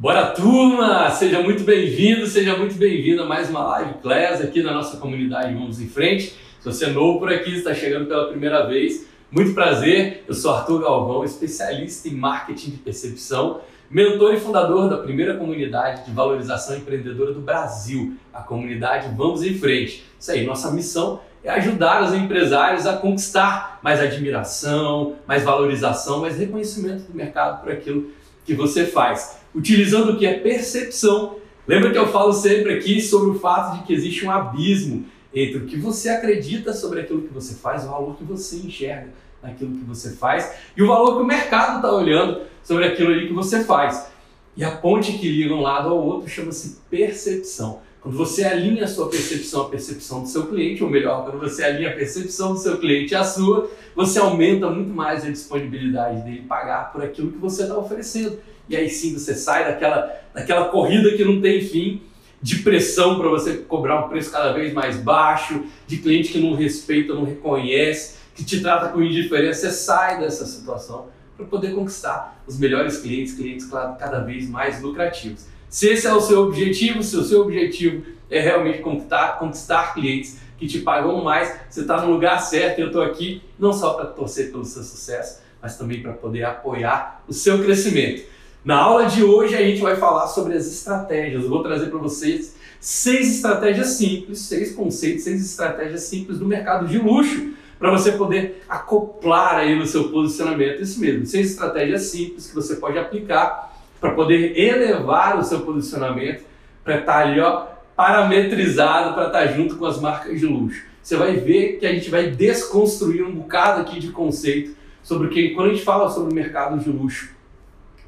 Bora turma! Seja muito bem-vindo, seja muito bem-vinda a mais uma live class aqui na nossa comunidade Vamos em Frente. Se você é novo por aqui, está chegando pela primeira vez, muito prazer. Eu sou Arthur Galvão, especialista em marketing de percepção, mentor e fundador da primeira comunidade de valorização empreendedora do Brasil, a comunidade Vamos em Frente. Isso aí, nossa missão é ajudar os empresários a conquistar mais admiração, mais valorização, mais reconhecimento do mercado por aquilo que você faz utilizando o que é percepção. Lembra que eu falo sempre aqui sobre o fato de que existe um abismo entre o que você acredita sobre aquilo que você faz, o valor que você enxerga naquilo que você faz e o valor que o mercado está olhando sobre aquilo ali que você faz. E a ponte que liga um lado ao outro chama-se percepção. Quando você alinha a sua percepção à percepção do seu cliente, ou melhor, quando você alinha a percepção do seu cliente à sua, você aumenta muito mais a disponibilidade dele pagar por aquilo que você está oferecendo e aí sim você sai daquela, daquela corrida que não tem fim, de pressão para você cobrar um preço cada vez mais baixo, de cliente que não respeita, não reconhece, que te trata com indiferença. Você sai dessa situação para poder conquistar os melhores clientes, clientes cada vez mais lucrativos. Se esse é o seu objetivo, se o seu objetivo é realmente conquistar, conquistar clientes que te pagam mais, você está no lugar certo. Eu estou aqui não só para torcer pelo seu sucesso, mas também para poder apoiar o seu crescimento. Na aula de hoje a gente vai falar sobre as estratégias. Eu vou trazer para vocês seis estratégias simples, seis conceitos, seis estratégias simples do mercado de luxo para você poder acoplar aí no seu posicionamento. Isso mesmo, seis estratégias simples que você pode aplicar para poder elevar o seu posicionamento, para estar tá ali ó, parametrizado, para estar tá junto com as marcas de luxo. Você vai ver que a gente vai desconstruir um bocado aqui de conceito sobre que quando a gente fala sobre o mercado de luxo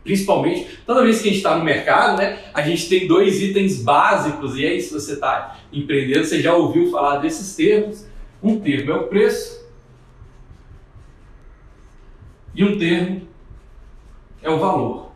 Principalmente, toda vez que a gente está no mercado, né, a gente tem dois itens básicos, e aí, se você está empreendendo, você já ouviu falar desses termos. Um termo é o preço, e um termo é o valor.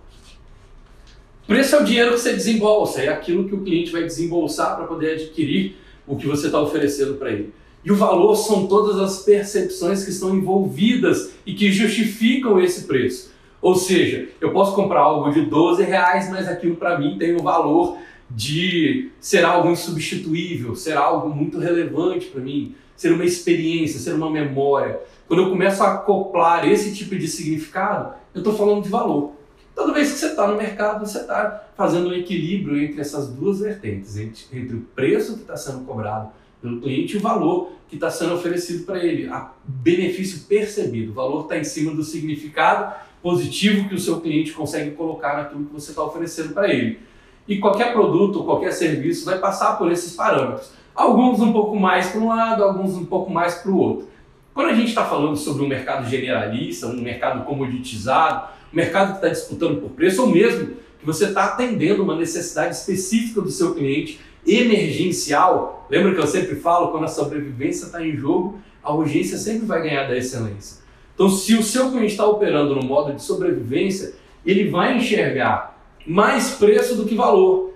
Preço é o dinheiro que você desembolsa, é aquilo que o cliente vai desembolsar para poder adquirir o que você está oferecendo para ele. E o valor são todas as percepções que estão envolvidas e que justificam esse preço. Ou seja, eu posso comprar algo de 12 reais, mas aquilo para mim tem o valor de ser algo insubstituível, ser algo muito relevante para mim, ser uma experiência, ser uma memória. Quando eu começo a acoplar esse tipo de significado, eu estou falando de valor. Toda vez que você está no mercado, você está fazendo um equilíbrio entre essas duas vertentes, entre, entre o preço que está sendo cobrado pelo cliente e o valor que está sendo oferecido para ele, o benefício percebido. O valor está em cima do significado positivo que o seu cliente consegue colocar naquilo que você está oferecendo para ele. E qualquer produto, qualquer serviço vai passar por esses parâmetros. Alguns um pouco mais para um lado, alguns um pouco mais para o outro. Quando a gente está falando sobre um mercado generalista, um mercado comoditizado, um mercado que está disputando por preço, ou mesmo que você está atendendo uma necessidade específica do seu cliente, emergencial, lembra que eu sempre falo, quando a sobrevivência está em jogo, a urgência sempre vai ganhar da excelência. Então, se o seu cliente está operando no modo de sobrevivência, ele vai enxergar mais preço do que valor.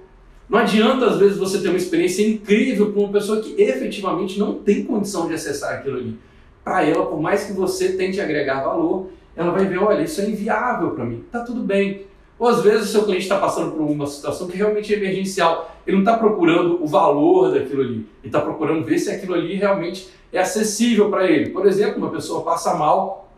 Não adianta, às vezes, você ter uma experiência incrível com uma pessoa que efetivamente não tem condição de acessar aquilo ali. Para ela, por mais que você tente agregar valor, ela vai ver: olha, isso é inviável para mim. Tá tudo bem. Ou às vezes o seu cliente está passando por uma situação que realmente é emergencial. Ele não está procurando o valor daquilo ali. Ele está procurando ver se aquilo ali realmente é acessível para ele. Por exemplo, uma pessoa passa mal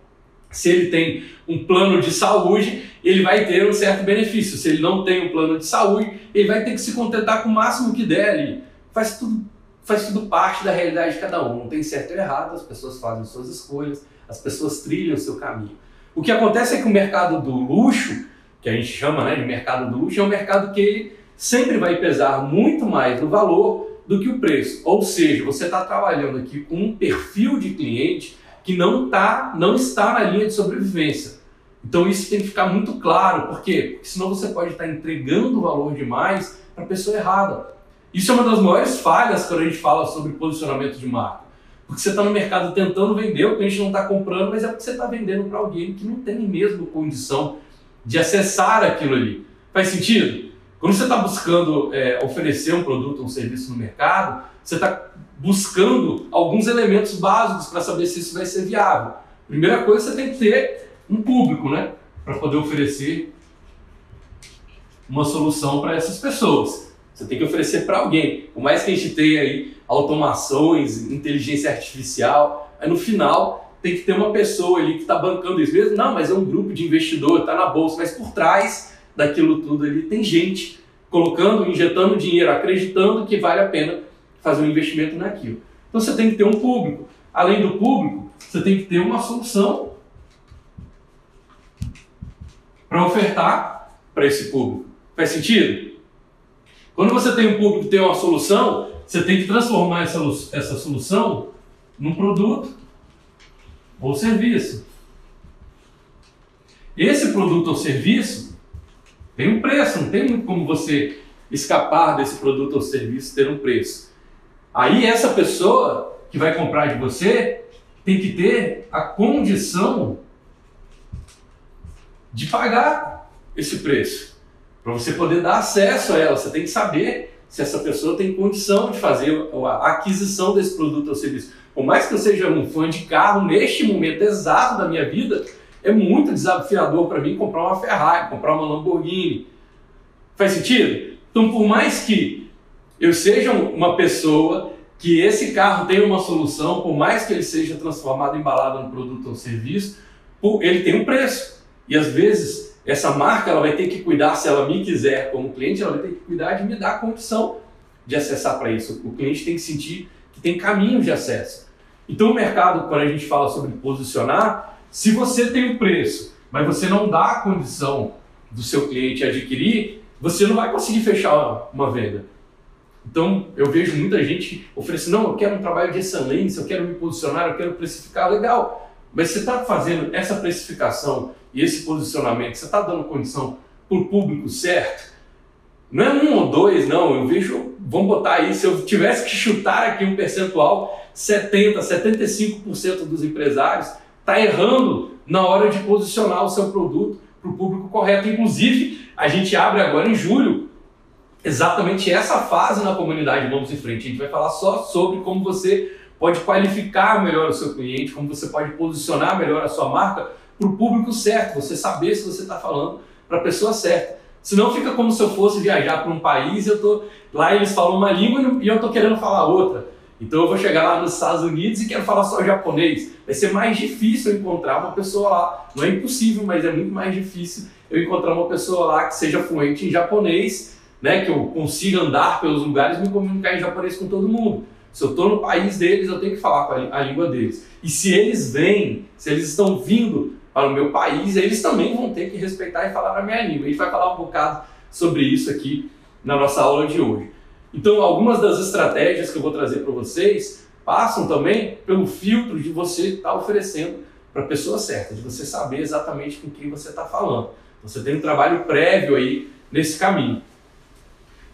se ele tem um plano de saúde, ele vai ter um certo benefício. Se ele não tem um plano de saúde, ele vai ter que se contentar com o máximo que der ali. Faz tudo, faz tudo parte da realidade de cada um. Não tem certo ou errado, as pessoas fazem suas escolhas, as pessoas trilham o seu caminho. O que acontece é que o mercado do luxo, que a gente chama né, de mercado do luxo, é um mercado que ele sempre vai pesar muito mais no valor do que o preço. Ou seja, você está trabalhando aqui com um perfil de cliente que não, tá, não está na linha de sobrevivência. Então isso tem que ficar muito claro, por quê? Porque senão você pode estar entregando valor demais para a pessoa errada. Isso é uma das maiores falhas quando a gente fala sobre posicionamento de marca. Porque você está no mercado tentando vender, o cliente não está comprando, mas é porque você está vendendo para alguém que não tem mesmo condição de acessar aquilo ali. Faz sentido? Quando você está buscando é, oferecer um produto ou um serviço no mercado, você está buscando alguns elementos básicos para saber se isso vai ser viável. Primeira coisa, você tem que ter um público, né? Para poder oferecer uma solução para essas pessoas. Você tem que oferecer para alguém. Por mais que a gente tenha aí automações, inteligência artificial, aí no final tem que ter uma pessoa ali que está bancando isso mesmo. Não, mas é um grupo de investidor, está na bolsa, mas por trás daquilo tudo ali tem gente colocando, injetando dinheiro, acreditando que vale a pena fazer um investimento naquilo. Então você tem que ter um público. Além do público, você tem que ter uma solução para ofertar para esse público. Faz sentido? Quando você tem um público que tem uma solução, você tem que transformar essa, essa solução num produto ou serviço. Esse produto ou serviço tem um preço, não tem muito como você escapar desse produto ou serviço ter um preço. Aí essa pessoa que vai comprar de você tem que ter a condição de pagar esse preço. Para você poder dar acesso a ela, você tem que saber se essa pessoa tem condição de fazer a aquisição desse produto ou serviço. Por mais que eu seja um fã de carro, neste momento exato da minha vida, é muito desafiador para mim comprar uma Ferrari, comprar uma Lamborghini. Faz sentido? Então, por mais que eu seja uma pessoa que esse carro tenha uma solução, por mais que ele seja transformado, embalado no produto ou serviço, ele tem um preço. E às vezes essa marca ela vai ter que cuidar, se ela me quiser como cliente, ela vai ter que cuidar de me dar a condição de acessar para isso. O cliente tem que sentir que tem caminhos de acesso. Então o mercado, quando a gente fala sobre posicionar, se você tem o um preço, mas você não dá a condição do seu cliente adquirir, você não vai conseguir fechar uma venda. Então eu vejo muita gente oferecendo, não, eu quero um trabalho de excelência, eu quero me posicionar, eu quero precificar, legal. Mas você está fazendo essa precificação e esse posicionamento, você está dando condição para o público certo? Não é um ou dois, não. Eu vejo, vamos botar aí, se eu tivesse que chutar aqui um percentual, 70, 75% dos empresários está errando na hora de posicionar o seu produto para o público correto. Inclusive, a gente abre agora em julho exatamente essa fase na comunidade Vamos em Frente. A gente vai falar só sobre como você pode qualificar melhor o seu cliente, como você pode posicionar melhor a sua marca para o público certo, você saber se você está falando para a pessoa certa. Senão fica como se eu fosse viajar para um país e eu tô lá eles falam uma língua e eu estou querendo falar outra. Então eu vou chegar lá nos Estados Unidos e quero falar só japonês. Vai ser mais difícil encontrar uma pessoa lá. Não é impossível, mas é muito mais difícil eu encontrar uma pessoa lá que seja fluente em japonês, né, que eu consiga andar pelos lugares e me comunicar em japonês com todo mundo. Se eu estou no país deles, eu tenho que falar com a, a língua deles. E se eles vêm, se eles estão vindo para o meu país, eles também vão ter que respeitar e falar a minha língua. A gente vai falar um bocado sobre isso aqui na nossa aula de hoje. Então, algumas das estratégias que eu vou trazer para vocês passam também pelo filtro de você estar tá oferecendo para a pessoa certa, de você saber exatamente com quem você está falando. Você tem um trabalho prévio aí nesse caminho.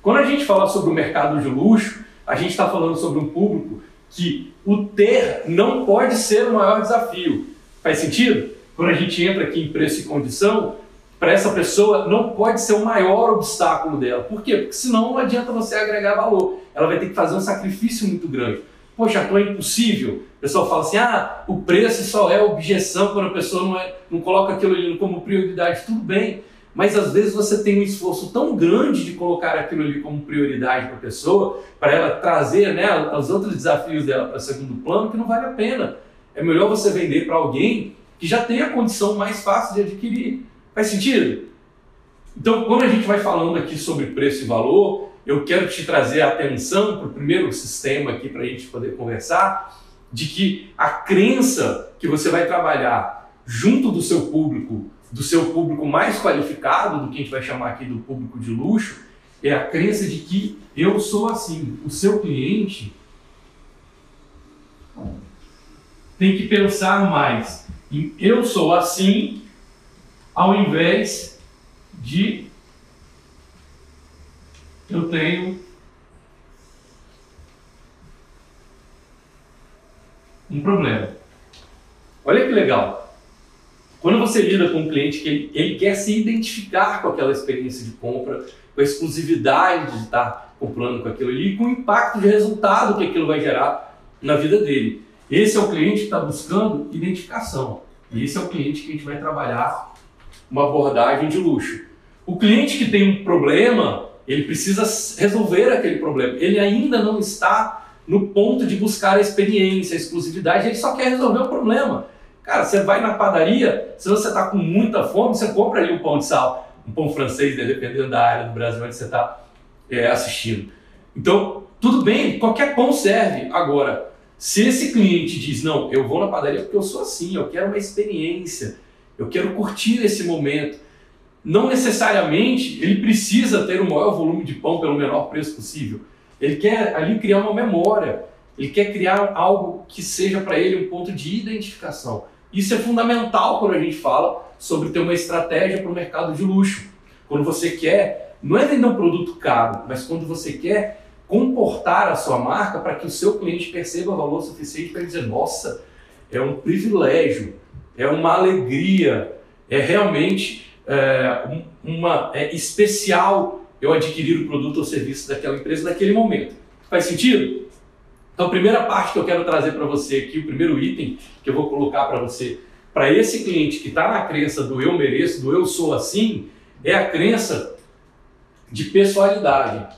Quando a gente fala sobre o mercado de luxo, a gente está falando sobre um público que o ter não pode ser o maior desafio. Faz sentido? Quando a gente entra aqui em preço e condição, para essa pessoa não pode ser o maior obstáculo dela. Por quê? Porque senão não adianta você agregar valor. Ela vai ter que fazer um sacrifício muito grande. Poxa, então é impossível. O pessoal fala assim: ah, o preço só é objeção quando a pessoa não, é, não coloca aquilo ali como prioridade. Tudo bem, mas às vezes você tem um esforço tão grande de colocar aquilo ali como prioridade para a pessoa, para ela trazer né, os outros desafios dela para segundo plano, que não vale a pena. É melhor você vender para alguém que já tem a condição mais fácil de adquirir. Faz sentido? Então, quando a gente vai falando aqui sobre preço e valor, eu quero te trazer a atenção para o primeiro sistema aqui para a gente poder conversar, de que a crença que você vai trabalhar junto do seu público, do seu público mais qualificado, do que a gente vai chamar aqui do público de luxo, é a crença de que eu sou assim. O seu cliente tem que pensar mais eu sou assim ao invés de eu tenho um problema. Olha que legal. Quando você lida com um cliente que ele, ele, quer se identificar com aquela experiência de compra, com a exclusividade de estar comprando com aquilo ali, com o impacto de resultado que aquilo vai gerar na vida dele. Esse é o cliente que está buscando identificação. E esse é o cliente que a gente vai trabalhar uma abordagem de luxo. O cliente que tem um problema, ele precisa resolver aquele problema. Ele ainda não está no ponto de buscar a experiência, a exclusividade, ele só quer resolver o problema. Cara, você vai na padaria, se você está com muita fome, você compra ali um pão de sal, um pão francês, dependendo da área do Brasil onde você está é, assistindo. Então, tudo bem, qualquer pão serve. Agora, se esse cliente diz, não, eu vou na padaria porque eu sou assim, eu quero uma experiência, eu quero curtir esse momento, não necessariamente ele precisa ter o maior volume de pão pelo menor preço possível. Ele quer ali criar uma memória, ele quer criar algo que seja para ele um ponto de identificação. Isso é fundamental quando a gente fala sobre ter uma estratégia para o mercado de luxo. Quando você quer, não é vender um produto caro, mas quando você quer comportar a sua marca para que o seu cliente perceba valor suficiente para dizer: nossa, é um privilégio, é uma alegria, é realmente é, uma é especial eu adquirir o produto ou serviço daquela empresa naquele momento. Faz sentido? Então, a primeira parte que eu quero trazer para você aqui, o primeiro item que eu vou colocar para você, para esse cliente que está na crença do eu mereço, do eu sou assim, é a crença de pessoalidade.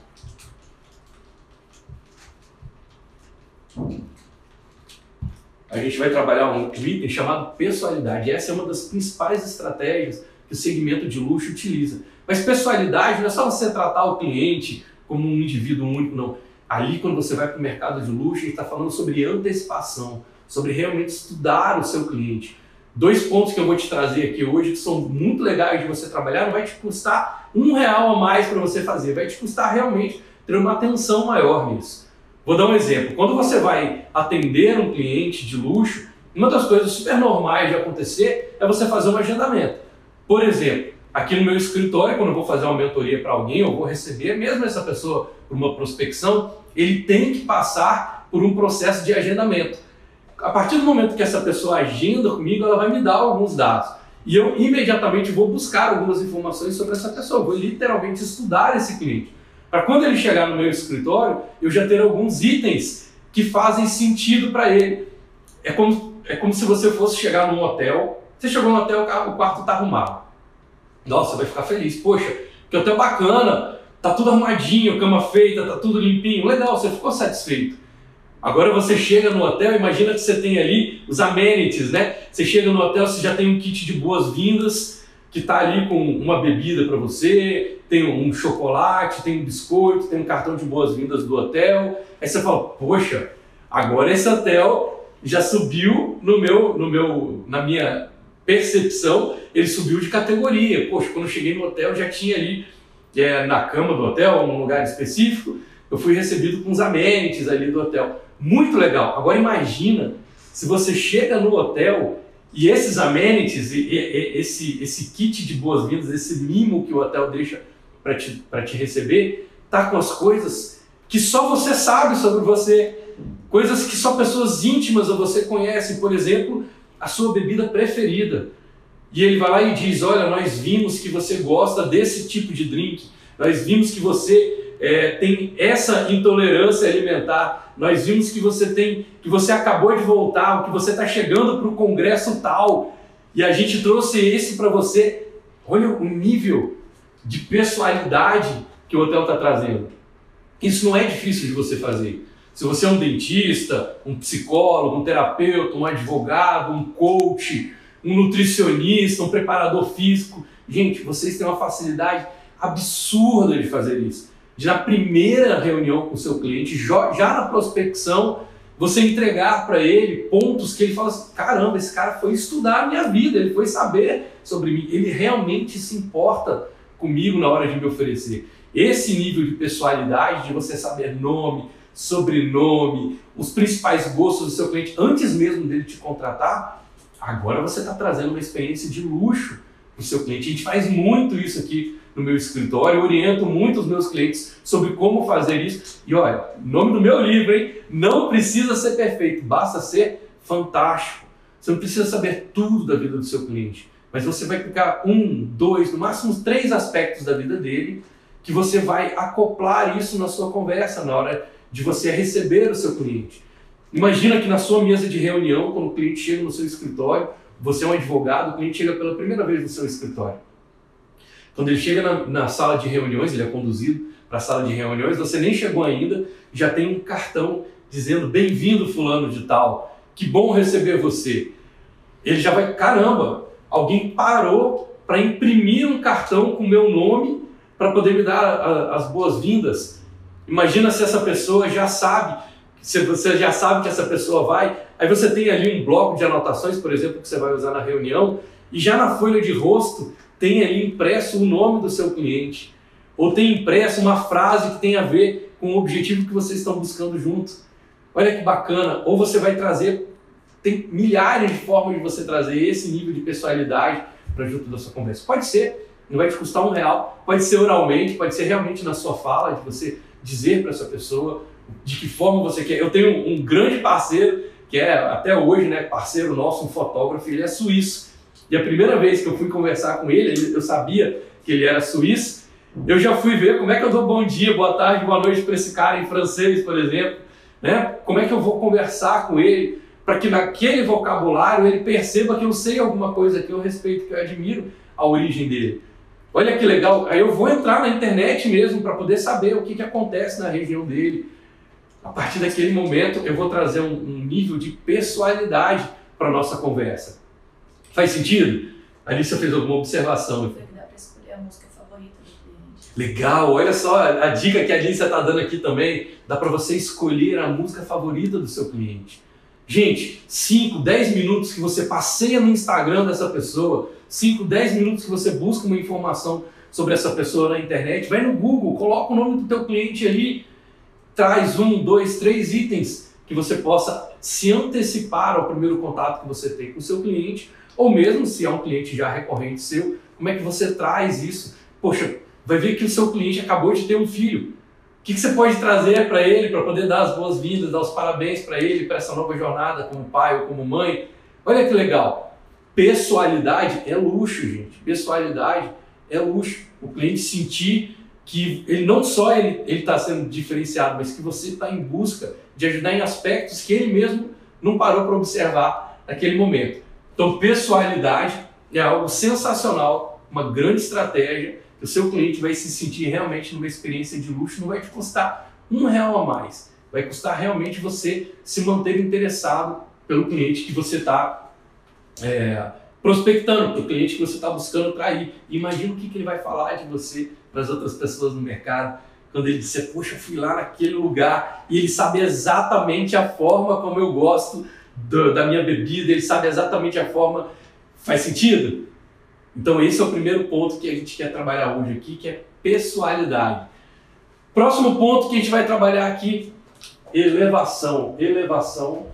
A gente vai trabalhar um item chamado pessoalidade. Essa é uma das principais estratégias que o segmento de luxo utiliza. Mas pessoalidade não é só você tratar o cliente como um indivíduo único, não Ali, quando você vai para o mercado de luxo, a gente está falando sobre antecipação, sobre realmente estudar o seu cliente. Dois pontos que eu vou te trazer aqui hoje que são muito legais de você trabalhar, não vai te custar um real a mais para você fazer, vai te custar realmente ter uma atenção maior nisso. Vou dar um exemplo. Quando você vai atender um cliente de luxo, uma das coisas super normais de acontecer é você fazer um agendamento. Por exemplo, aqui no meu escritório, quando eu vou fazer uma mentoria para alguém, eu vou receber mesmo essa pessoa por uma prospecção, ele tem que passar por um processo de agendamento. A partir do momento que essa pessoa agenda comigo, ela vai me dar alguns dados. E eu imediatamente vou buscar algumas informações sobre essa pessoa, vou literalmente estudar esse cliente. Para quando ele chegar no meu escritório, eu já ter alguns itens que fazem sentido para ele. É como, é como se você fosse chegar num hotel, você chegou no hotel, o quarto está arrumado. Nossa, vai ficar feliz. Poxa, que hotel bacana, tá tudo arrumadinho, cama feita, tá tudo limpinho. Legal, você ficou satisfeito. Agora você chega no hotel, imagina que você tem ali os amenities, né? Você chega no hotel, você já tem um kit de boas-vindas que tá ali com uma bebida para você, tem um chocolate, tem um biscoito, tem um cartão de boas-vindas do hotel. Aí você fala: "Poxa, agora esse hotel já subiu no meu no meu na minha percepção, ele subiu de categoria. Poxa, quando eu cheguei no hotel já tinha ali é, na cama do hotel, num lugar específico, eu fui recebido com os amenities ali do hotel. Muito legal. Agora imagina se você chega no hotel e esses amenities, e, e, esse, esse kit de boas-vindas, esse mimo que o hotel deixa para te, te receber, tá com as coisas que só você sabe sobre você, coisas que só pessoas íntimas a você conhecem, por exemplo, a sua bebida preferida. E ele vai lá e diz: Olha, nós vimos que você gosta desse tipo de drink, nós vimos que você é, tem essa intolerância alimentar, nós vimos que você tem, que você acabou de voltar, que você está chegando para o congresso tal, e a gente trouxe esse para você. Olha o nível de pessoalidade que o hotel está trazendo. Isso não é difícil de você fazer. Se você é um dentista, um psicólogo, um terapeuta, um advogado, um coach, um nutricionista, um preparador físico, gente, vocês têm uma facilidade absurda de fazer isso. Na primeira reunião com o seu cliente, já na prospecção, você entregar para ele pontos que ele fala assim: caramba, esse cara foi estudar a minha vida, ele foi saber sobre mim, ele realmente se importa comigo na hora de me oferecer. Esse nível de pessoalidade, de você saber nome, sobrenome, os principais gostos do seu cliente antes mesmo dele te contratar, agora você está trazendo uma experiência de luxo para o seu cliente. A gente faz muito isso aqui no meu escritório, eu oriento muito os meus clientes sobre como fazer isso. E olha, nome do meu livro, hein? Não precisa ser perfeito, basta ser fantástico. Você não precisa saber tudo da vida do seu cliente, mas você vai pegar um, dois, no máximo três aspectos da vida dele que você vai acoplar isso na sua conversa na hora de você receber o seu cliente. Imagina que na sua mesa de reunião, quando o cliente chega no seu escritório, você é um advogado, o cliente chega pela primeira vez no seu escritório. Quando ele chega na, na sala de reuniões, ele é conduzido para a sala de reuniões, você nem chegou ainda, já tem um cartão dizendo bem-vindo fulano de tal, que bom receber você. Ele já vai, caramba, alguém parou para imprimir um cartão com meu nome para poder me dar a, as boas-vindas. Imagina se essa pessoa já sabe, se você já sabe que essa pessoa vai, aí você tem ali um bloco de anotações, por exemplo, que você vai usar na reunião, e já na folha de rosto tem ali impresso o nome do seu cliente, ou tem impresso uma frase que tem a ver com o objetivo que vocês estão buscando juntos. Olha que bacana, ou você vai trazer, tem milhares de formas de você trazer esse nível de pessoalidade para junto da sua conversa. Pode ser, não vai te custar um real, pode ser oralmente, pode ser realmente na sua fala, de você dizer para essa pessoa de que forma você quer. Eu tenho um, um grande parceiro, que é até hoje, né, parceiro nosso, um fotógrafo, ele é suíço. E a primeira vez que eu fui conversar com ele, eu sabia que ele era suíço, eu já fui ver como é que eu dou bom dia, boa tarde, boa noite para esse cara em francês, por exemplo. Né? Como é que eu vou conversar com ele para que naquele vocabulário ele perceba que eu sei alguma coisa que eu respeito, que eu admiro a origem dele. Olha que legal, aí eu vou entrar na internet mesmo para poder saber o que, que acontece na região dele. A partir daquele momento eu vou trazer um, um nível de pessoalidade para nossa conversa. Faz sentido? A Alicia fez alguma observação. Dá para escolher a música favorita do cliente. Legal, olha só a dica que a Alicia está dando aqui também. Dá para você escolher a música favorita do seu cliente. Gente, 5, 10 minutos que você passeia no Instagram dessa pessoa, 5, 10 minutos que você busca uma informação sobre essa pessoa na internet, vai no Google, coloca o nome do teu cliente ali, traz um, dois, três itens que você possa se antecipar ao primeiro contato que você tem com o seu cliente ou mesmo se é um cliente já recorrente seu, como é que você traz isso? Poxa, vai ver que o seu cliente acabou de ter um filho. O que, você pode trazer para ele para poder dar as boas-vindas, dar os parabéns para ele, para essa nova jornada como pai ou como mãe? Olha que legal. Pessoalidade é luxo, gente. Pessoalidade é luxo. O cliente sentir que ele não só ele está sendo diferenciado, mas que você está em busca de ajudar em aspectos que ele mesmo não parou para observar naquele momento. Então, pessoalidade é algo sensacional, uma grande estratégia. O seu cliente vai se sentir realmente numa experiência de luxo, não vai te custar um real a mais. Vai custar realmente você se manter interessado pelo cliente que você está é, prospectando, pelo cliente que você está buscando atrair. Imagina o que, que ele vai falar de você para as outras pessoas no mercado quando ele disser, poxa, eu fui lá naquele lugar e ele sabe exatamente a forma como eu gosto do, da minha bebida, ele sabe exatamente a forma. Faz sentido? Então, esse é o primeiro ponto que a gente quer trabalhar hoje aqui, que é pessoalidade. Próximo ponto que a gente vai trabalhar aqui, elevação. Elevação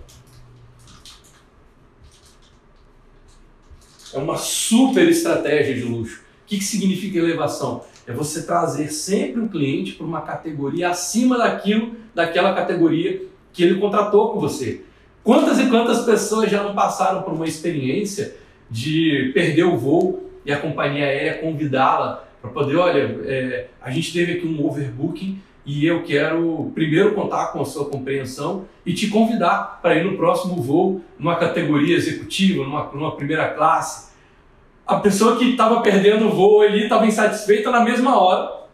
é uma super estratégia de luxo. O que, que significa elevação? É você trazer sempre um cliente para uma categoria acima daquilo, daquela categoria que ele contratou com você. Quantas e quantas pessoas já não passaram por uma experiência de perder o voo e a companhia aérea convidá-la para poder, olha, é, a gente teve aqui um overbooking e eu quero primeiro contar com a sua compreensão e te convidar para ir no próximo voo, numa categoria executiva, numa, numa primeira classe. A pessoa que estava perdendo o voo ali, estava insatisfeita na mesma hora,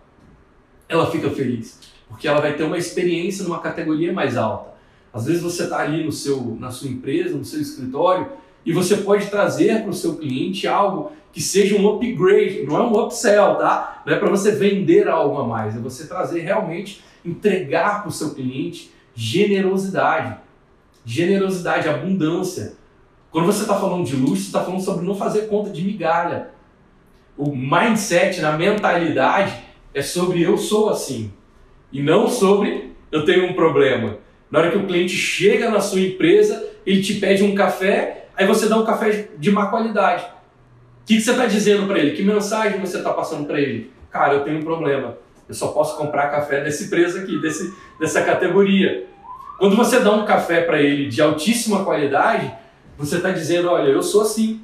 ela fica feliz, porque ela vai ter uma experiência numa categoria mais alta. Às vezes você está ali no seu, na sua empresa, no seu escritório, e você pode trazer para o seu cliente algo que seja um upgrade, não é um upsell, tá? Não é para você vender algo a mais, é você trazer realmente, entregar para o seu cliente generosidade. Generosidade, abundância. Quando você está falando de luxo, você está falando sobre não fazer conta de migalha. O mindset, na mentalidade, é sobre eu sou assim. E não sobre eu tenho um problema. Na hora que o cliente chega na sua empresa, ele te pede um café, aí você dá um café de má qualidade. O que, que você está dizendo para ele? Que mensagem você está passando para ele? Cara, eu tenho um problema. Eu só posso comprar café desse preço aqui, desse, dessa categoria. Quando você dá um café para ele de altíssima qualidade, você está dizendo: olha, eu sou assim.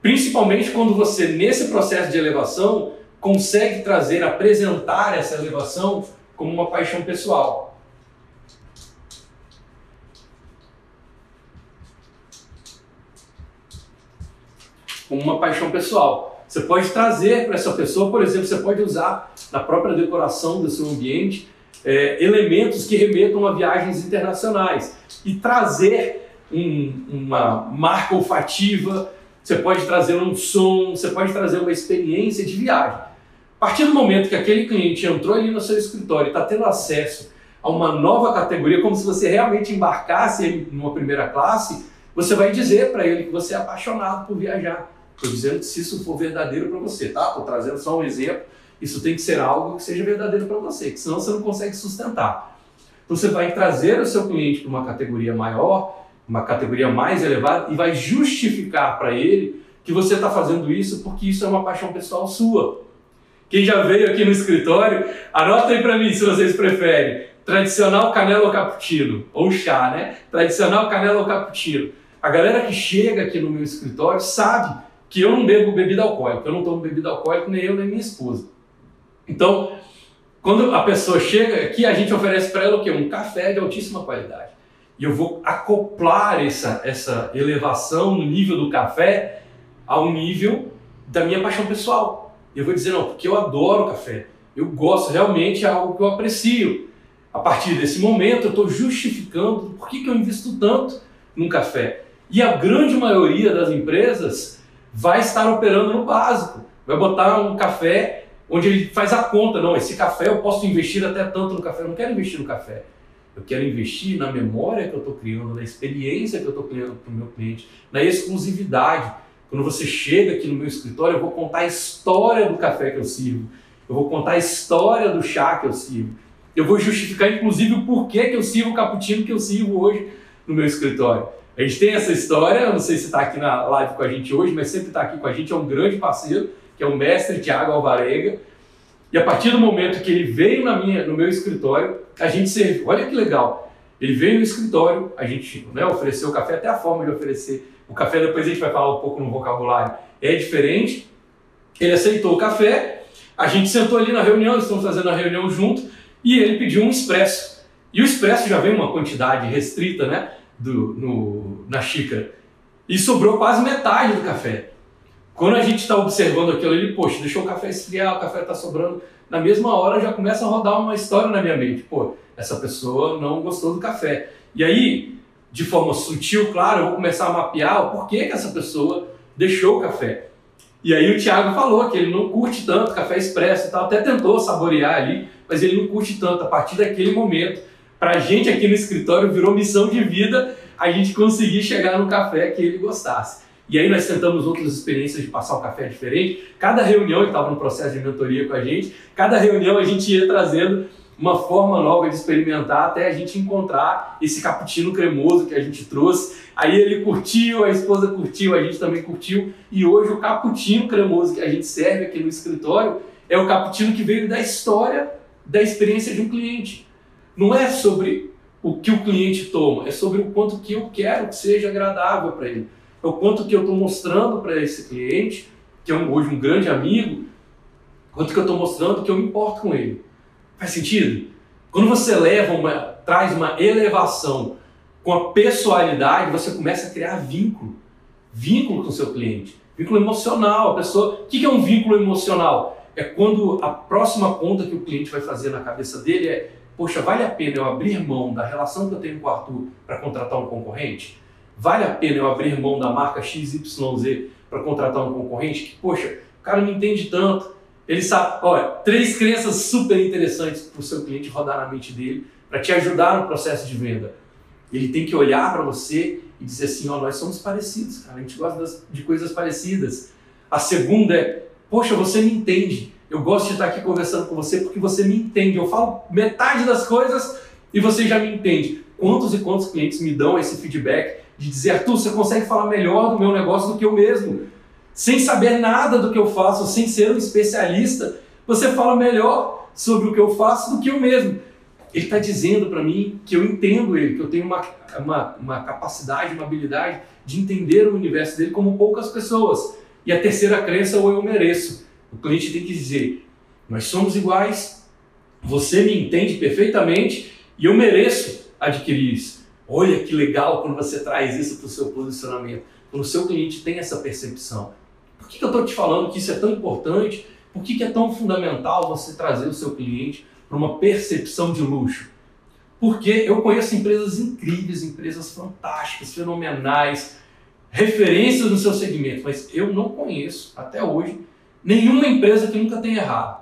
Principalmente quando você, nesse processo de elevação, consegue trazer, apresentar essa elevação como uma paixão pessoal. Como uma paixão pessoal. Você pode trazer para essa pessoa, por exemplo, você pode usar na própria decoração do seu ambiente é, elementos que remetam a viagens internacionais e trazer um, uma marca olfativa, você pode trazer um som, você pode trazer uma experiência de viagem. A partir do momento que aquele cliente entrou ali no seu escritório e está tendo acesso a uma nova categoria, como se você realmente embarcasse ele numa primeira classe, você vai dizer para ele que você é apaixonado por viajar. Estou dizendo que se isso for verdadeiro para você, tá? Estou trazendo só um exemplo. Isso tem que ser algo que seja verdadeiro para você, que senão você não consegue sustentar. Então você vai trazer o seu cliente para uma categoria maior, uma categoria mais elevada e vai justificar para ele que você está fazendo isso porque isso é uma paixão pessoal sua. Quem já veio aqui no escritório, anota aí para mim se vocês preferem tradicional canela ou cappuccino, ou chá, né? Tradicional canela ou cappuccino. A galera que chega aqui no meu escritório sabe que eu não bebo bebida alcoólica, eu não tomo bebida alcoólica, nem eu nem minha esposa. Então, quando a pessoa chega aqui, a gente oferece para ela o quê? Um café de altíssima qualidade. E eu vou acoplar essa, essa elevação no nível do café ao nível da minha paixão pessoal. Eu vou dizer, não, porque eu adoro café. Eu gosto, realmente é algo que eu aprecio. A partir desse momento, eu estou justificando por que, que eu invisto tanto num café. E a grande maioria das empresas vai estar operando no básico. Vai botar um café onde ele faz a conta. Não, esse café eu posso investir até tanto no café. Eu não quero investir no café. Eu quero investir na memória que eu estou criando, na experiência que eu estou criando para o meu cliente, na exclusividade. Quando você chega aqui no meu escritório, eu vou contar a história do café que eu sirvo. Eu vou contar a história do chá que eu sirvo. Eu vou justificar, inclusive, o porquê que eu sirvo o cappuccino que eu sirvo hoje no meu escritório. A gente tem essa história, não sei se está aqui na live com a gente hoje, mas sempre está aqui com a gente, é um grande parceiro, que é o mestre Tiago Alvarenga. E a partir do momento que ele veio na minha, no meu escritório, a gente serviu. Olha que legal. Ele veio no escritório, a gente né, ofereceu o café, até a forma de oferecer o café, depois a gente vai falar um pouco no vocabulário, é diferente. Ele aceitou o café, a gente sentou ali na reunião, estamos fazendo a reunião junto, e ele pediu um expresso. E o expresso já vem uma quantidade restrita, né, do, no, na xícara. E sobrou quase metade do café. Quando a gente está observando aquilo ali, poxa, deixou o café esfriar, o café está sobrando, na mesma hora já começa a rodar uma história na minha mente. Pô, essa pessoa não gostou do café. E aí, de forma sutil, claro, eu vou começar a mapear o porquê que essa pessoa deixou o café. E aí o Thiago falou que ele não curte tanto café expresso e tal, até tentou saborear ali, mas ele não curte tanto. A partir daquele momento, para a gente aqui no escritório virou missão de vida a gente conseguir chegar no café que ele gostasse. E aí nós tentamos outras experiências de passar o café diferente. Cada reunião, ele estava no processo de mentoria com a gente, cada reunião a gente ia trazendo uma forma nova de experimentar até a gente encontrar esse cappuccino cremoso que a gente trouxe. Aí ele curtiu, a esposa curtiu, a gente também curtiu. E hoje o cappuccino cremoso que a gente serve aqui no escritório é o cappuccino que veio da história da experiência de um cliente. Não é sobre o que o cliente toma, é sobre o quanto que eu quero que seja agradável para ele. É o quanto que eu estou mostrando para esse cliente, que é um, hoje um grande amigo, quanto que eu estou mostrando que eu me importo com ele. Faz sentido? Quando você leva uma, traz uma elevação com a pessoalidade, você começa a criar vínculo. Vínculo com o seu cliente. Vínculo emocional. A pessoa. O que é um vínculo emocional? É quando a próxima conta que o cliente vai fazer na cabeça dele é: poxa, vale a pena eu abrir mão da relação que eu tenho com o Arthur para contratar um concorrente? Vale a pena eu abrir mão da marca XYZ para contratar um concorrente? Que, poxa, o cara não entende tanto ele sabe, olha, três crenças super interessantes para o seu cliente rodar na mente dele, para te ajudar no processo de venda. Ele tem que olhar para você e dizer assim, ó, nós somos parecidos, cara, a gente gosta das, de coisas parecidas. A segunda é, poxa, você me entende. Eu gosto de estar aqui conversando com você porque você me entende. Eu falo metade das coisas e você já me entende. Quantos e quantos clientes me dão esse feedback de dizer, Arthur, você consegue falar melhor do meu negócio do que eu mesmo sem saber nada do que eu faço, sem ser um especialista, você fala melhor sobre o que eu faço do que eu mesmo. Ele está dizendo para mim que eu entendo ele, que eu tenho uma, uma, uma capacidade, uma habilidade de entender o universo dele como poucas pessoas. E a terceira crença, ou eu mereço. O cliente tem que dizer: nós somos iguais, você me entende perfeitamente e eu mereço adquirir isso. Olha que legal quando você traz isso para o seu posicionamento. Quando o seu cliente tem essa percepção. Por que, que eu estou te falando que isso é tão importante? Por que, que é tão fundamental você trazer o seu cliente para uma percepção de luxo? Porque eu conheço empresas incríveis, empresas fantásticas, fenomenais, referências no seu segmento, mas eu não conheço até hoje nenhuma empresa que nunca tenha errado.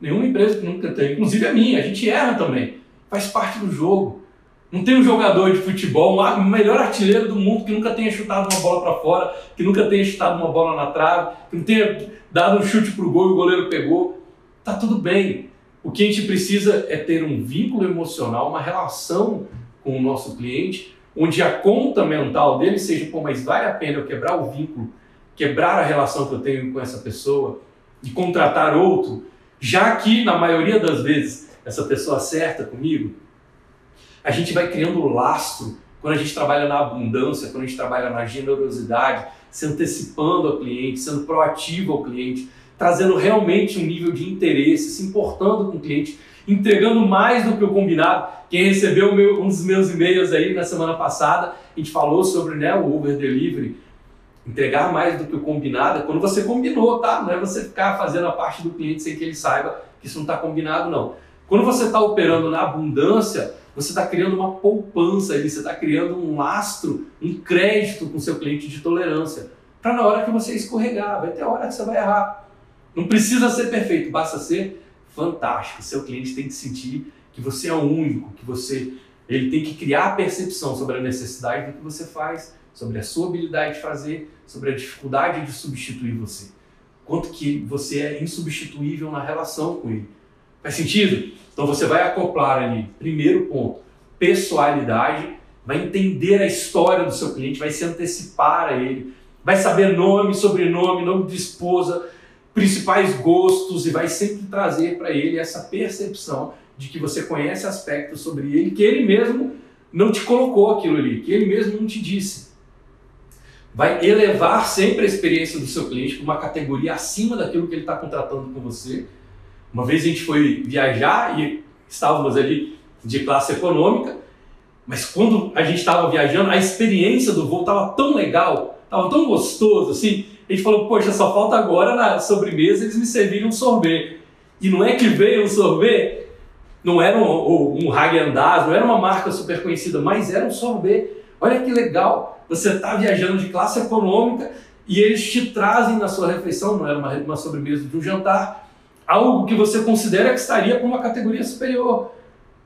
Nenhuma empresa que nunca tenha, inclusive a minha, a gente erra também, faz parte do jogo. Não tem um jogador de futebol, o melhor artilheiro do mundo que nunca tenha chutado uma bola para fora, que nunca tenha chutado uma bola na trave, que não tenha dado um chute pro gol e o goleiro pegou. Tá tudo bem. O que a gente precisa é ter um vínculo emocional, uma relação com o nosso cliente, onde a conta mental dele seja, pô, mas vale a pena eu quebrar o vínculo, quebrar a relação que eu tenho com essa pessoa e contratar outro, já que na maioria das vezes essa pessoa acerta comigo, a gente vai criando lastro quando a gente trabalha na abundância, quando a gente trabalha na generosidade, se antecipando ao cliente, sendo proativo ao cliente, trazendo realmente um nível de interesse, se importando com o cliente, entregando mais do que o combinado. Quem recebeu meu, um dos meus e-mails aí na semana passada, a gente falou sobre né, o Uber Delivery. Entregar mais do que o combinado é quando você combinou, tá? Não é você ficar fazendo a parte do cliente sem que ele saiba que isso não está combinado, não. Quando você está operando na abundância, você está criando uma poupança ali, você está criando um lastro, um crédito com seu cliente de tolerância. Para na hora que você escorregar, vai ter hora que você vai errar. Não precisa ser perfeito, basta ser fantástico. Seu cliente tem que sentir que você é o único, que você ele tem que criar a percepção sobre a necessidade do que você faz, sobre a sua habilidade de fazer, sobre a dificuldade de substituir você. Quanto que você é insubstituível na relação com ele. Faz sentido? Então você vai acoplar ali, primeiro ponto, pessoalidade, vai entender a história do seu cliente, vai se antecipar a ele, vai saber nome, sobrenome, nome de esposa, principais gostos e vai sempre trazer para ele essa percepção de que você conhece aspectos sobre ele que ele mesmo não te colocou aquilo ali, que ele mesmo não te disse. Vai elevar sempre a experiência do seu cliente para uma categoria acima daquilo que ele está contratando com você. Uma vez a gente foi viajar e estávamos ali de classe econômica, mas quando a gente estava viajando, a experiência do voo estava tão legal, estava tão gostoso, assim, a gente falou, poxa, só falta agora na sobremesa eles me servirem um sorvete. E não é que veio um sorvete, não era um, um Häagen-Dazs, não era uma marca super conhecida, mas era um sorvete. Olha que legal, você está viajando de classe econômica e eles te trazem na sua refeição, não era uma, uma sobremesa de um jantar, algo que você considera que estaria para uma categoria superior. O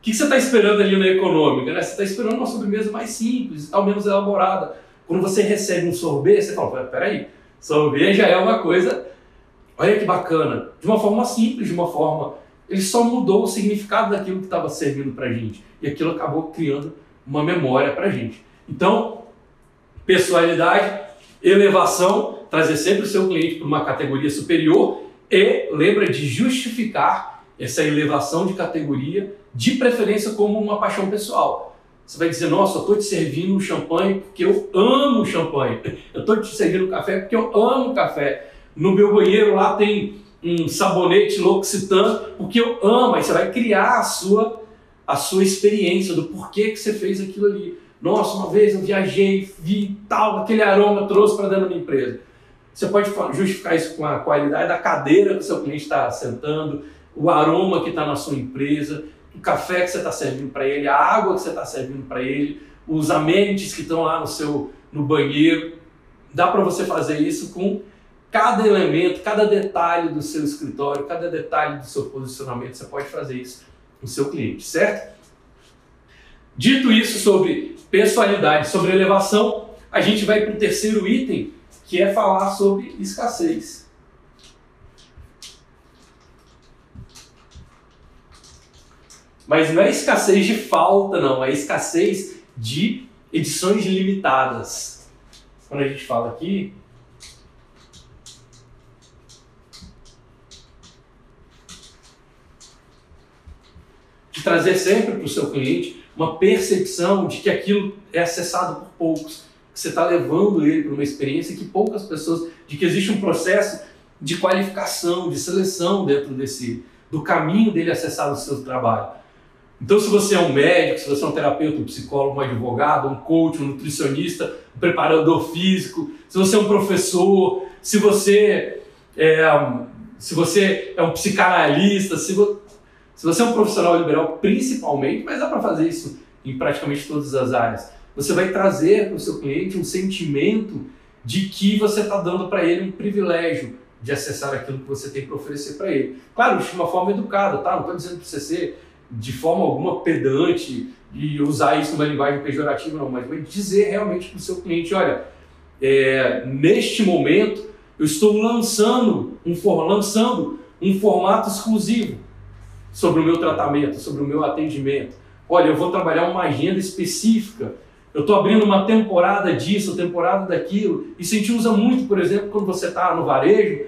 que, você está esperando ali na econômica? Né? Você está esperando uma sobremesa mais simples, ao menos elaborada. Quando você recebe um sorvete, você fala, peraí, Sorvete já é uma coisa, olha que bacana, de uma forma simples, de uma forma. Ele só mudou o significado daquilo que estava servindo para gente. E aquilo acabou criando uma memória para gente. Então, personalidade, elevação, trazer sempre o seu cliente para uma categoria superior e lembra de justificar essa elevação de categoria, de preferência como uma paixão pessoal. Você vai dizer, nossa, eu estou te servindo um champanhe porque eu amo champanhe. Eu estou te servindo um café porque eu amo café. No meu banheiro lá tem um sabonete L'Occitane porque eu amo. Aí você vai criar a sua, a sua experiência do porquê que você fez aquilo ali. Nossa, uma vez eu viajei, vi tal, aquele aroma trouxe para dentro da minha empresa. Você pode justificar isso com a qualidade da cadeira que o seu cliente está sentando, o aroma que está na sua empresa, o café que você está servindo para ele, a água que você está servindo para ele, os amenities que estão lá no seu no banheiro. Dá para você fazer isso com cada elemento, cada detalhe do seu escritório, cada detalhe do seu posicionamento. Você pode fazer isso com o seu cliente, certo? Dito isso sobre pessoalidade, sobre elevação, a gente vai para o terceiro item, que é falar sobre escassez. Mas não é escassez de falta, não, é escassez de edições limitadas. Quando a gente fala aqui, de trazer sempre para o seu cliente uma percepção de que aquilo é acessado por poucos, que você está levando ele para uma experiência que poucas pessoas, de que existe um processo de qualificação, de seleção dentro desse do caminho dele acessar o seu trabalho. Então, se você é um médico, se você é um terapeuta, um psicólogo, um advogado, um coach, um nutricionista, um preparador físico, se você é um professor, se você é, se você é um psicanalista, se, vo, se você é um profissional liberal, principalmente, mas dá para fazer isso em praticamente todas as áreas. Você vai trazer para o seu cliente um sentimento de que você está dando para ele um privilégio de acessar aquilo que você tem para oferecer para ele. Claro, de uma forma educada, tá? Não estou dizendo para você ser de forma alguma pedante e usar isso numa linguagem pejorativa, não, mas vai dizer realmente para o seu cliente, olha, é, neste momento eu estou lançando um, lançando um formato exclusivo sobre o meu tratamento, sobre o meu atendimento. Olha, eu vou trabalhar uma agenda específica. Eu estou abrindo uma temporada disso, temporada daquilo. Isso a gente usa muito, por exemplo, quando você está no varejo,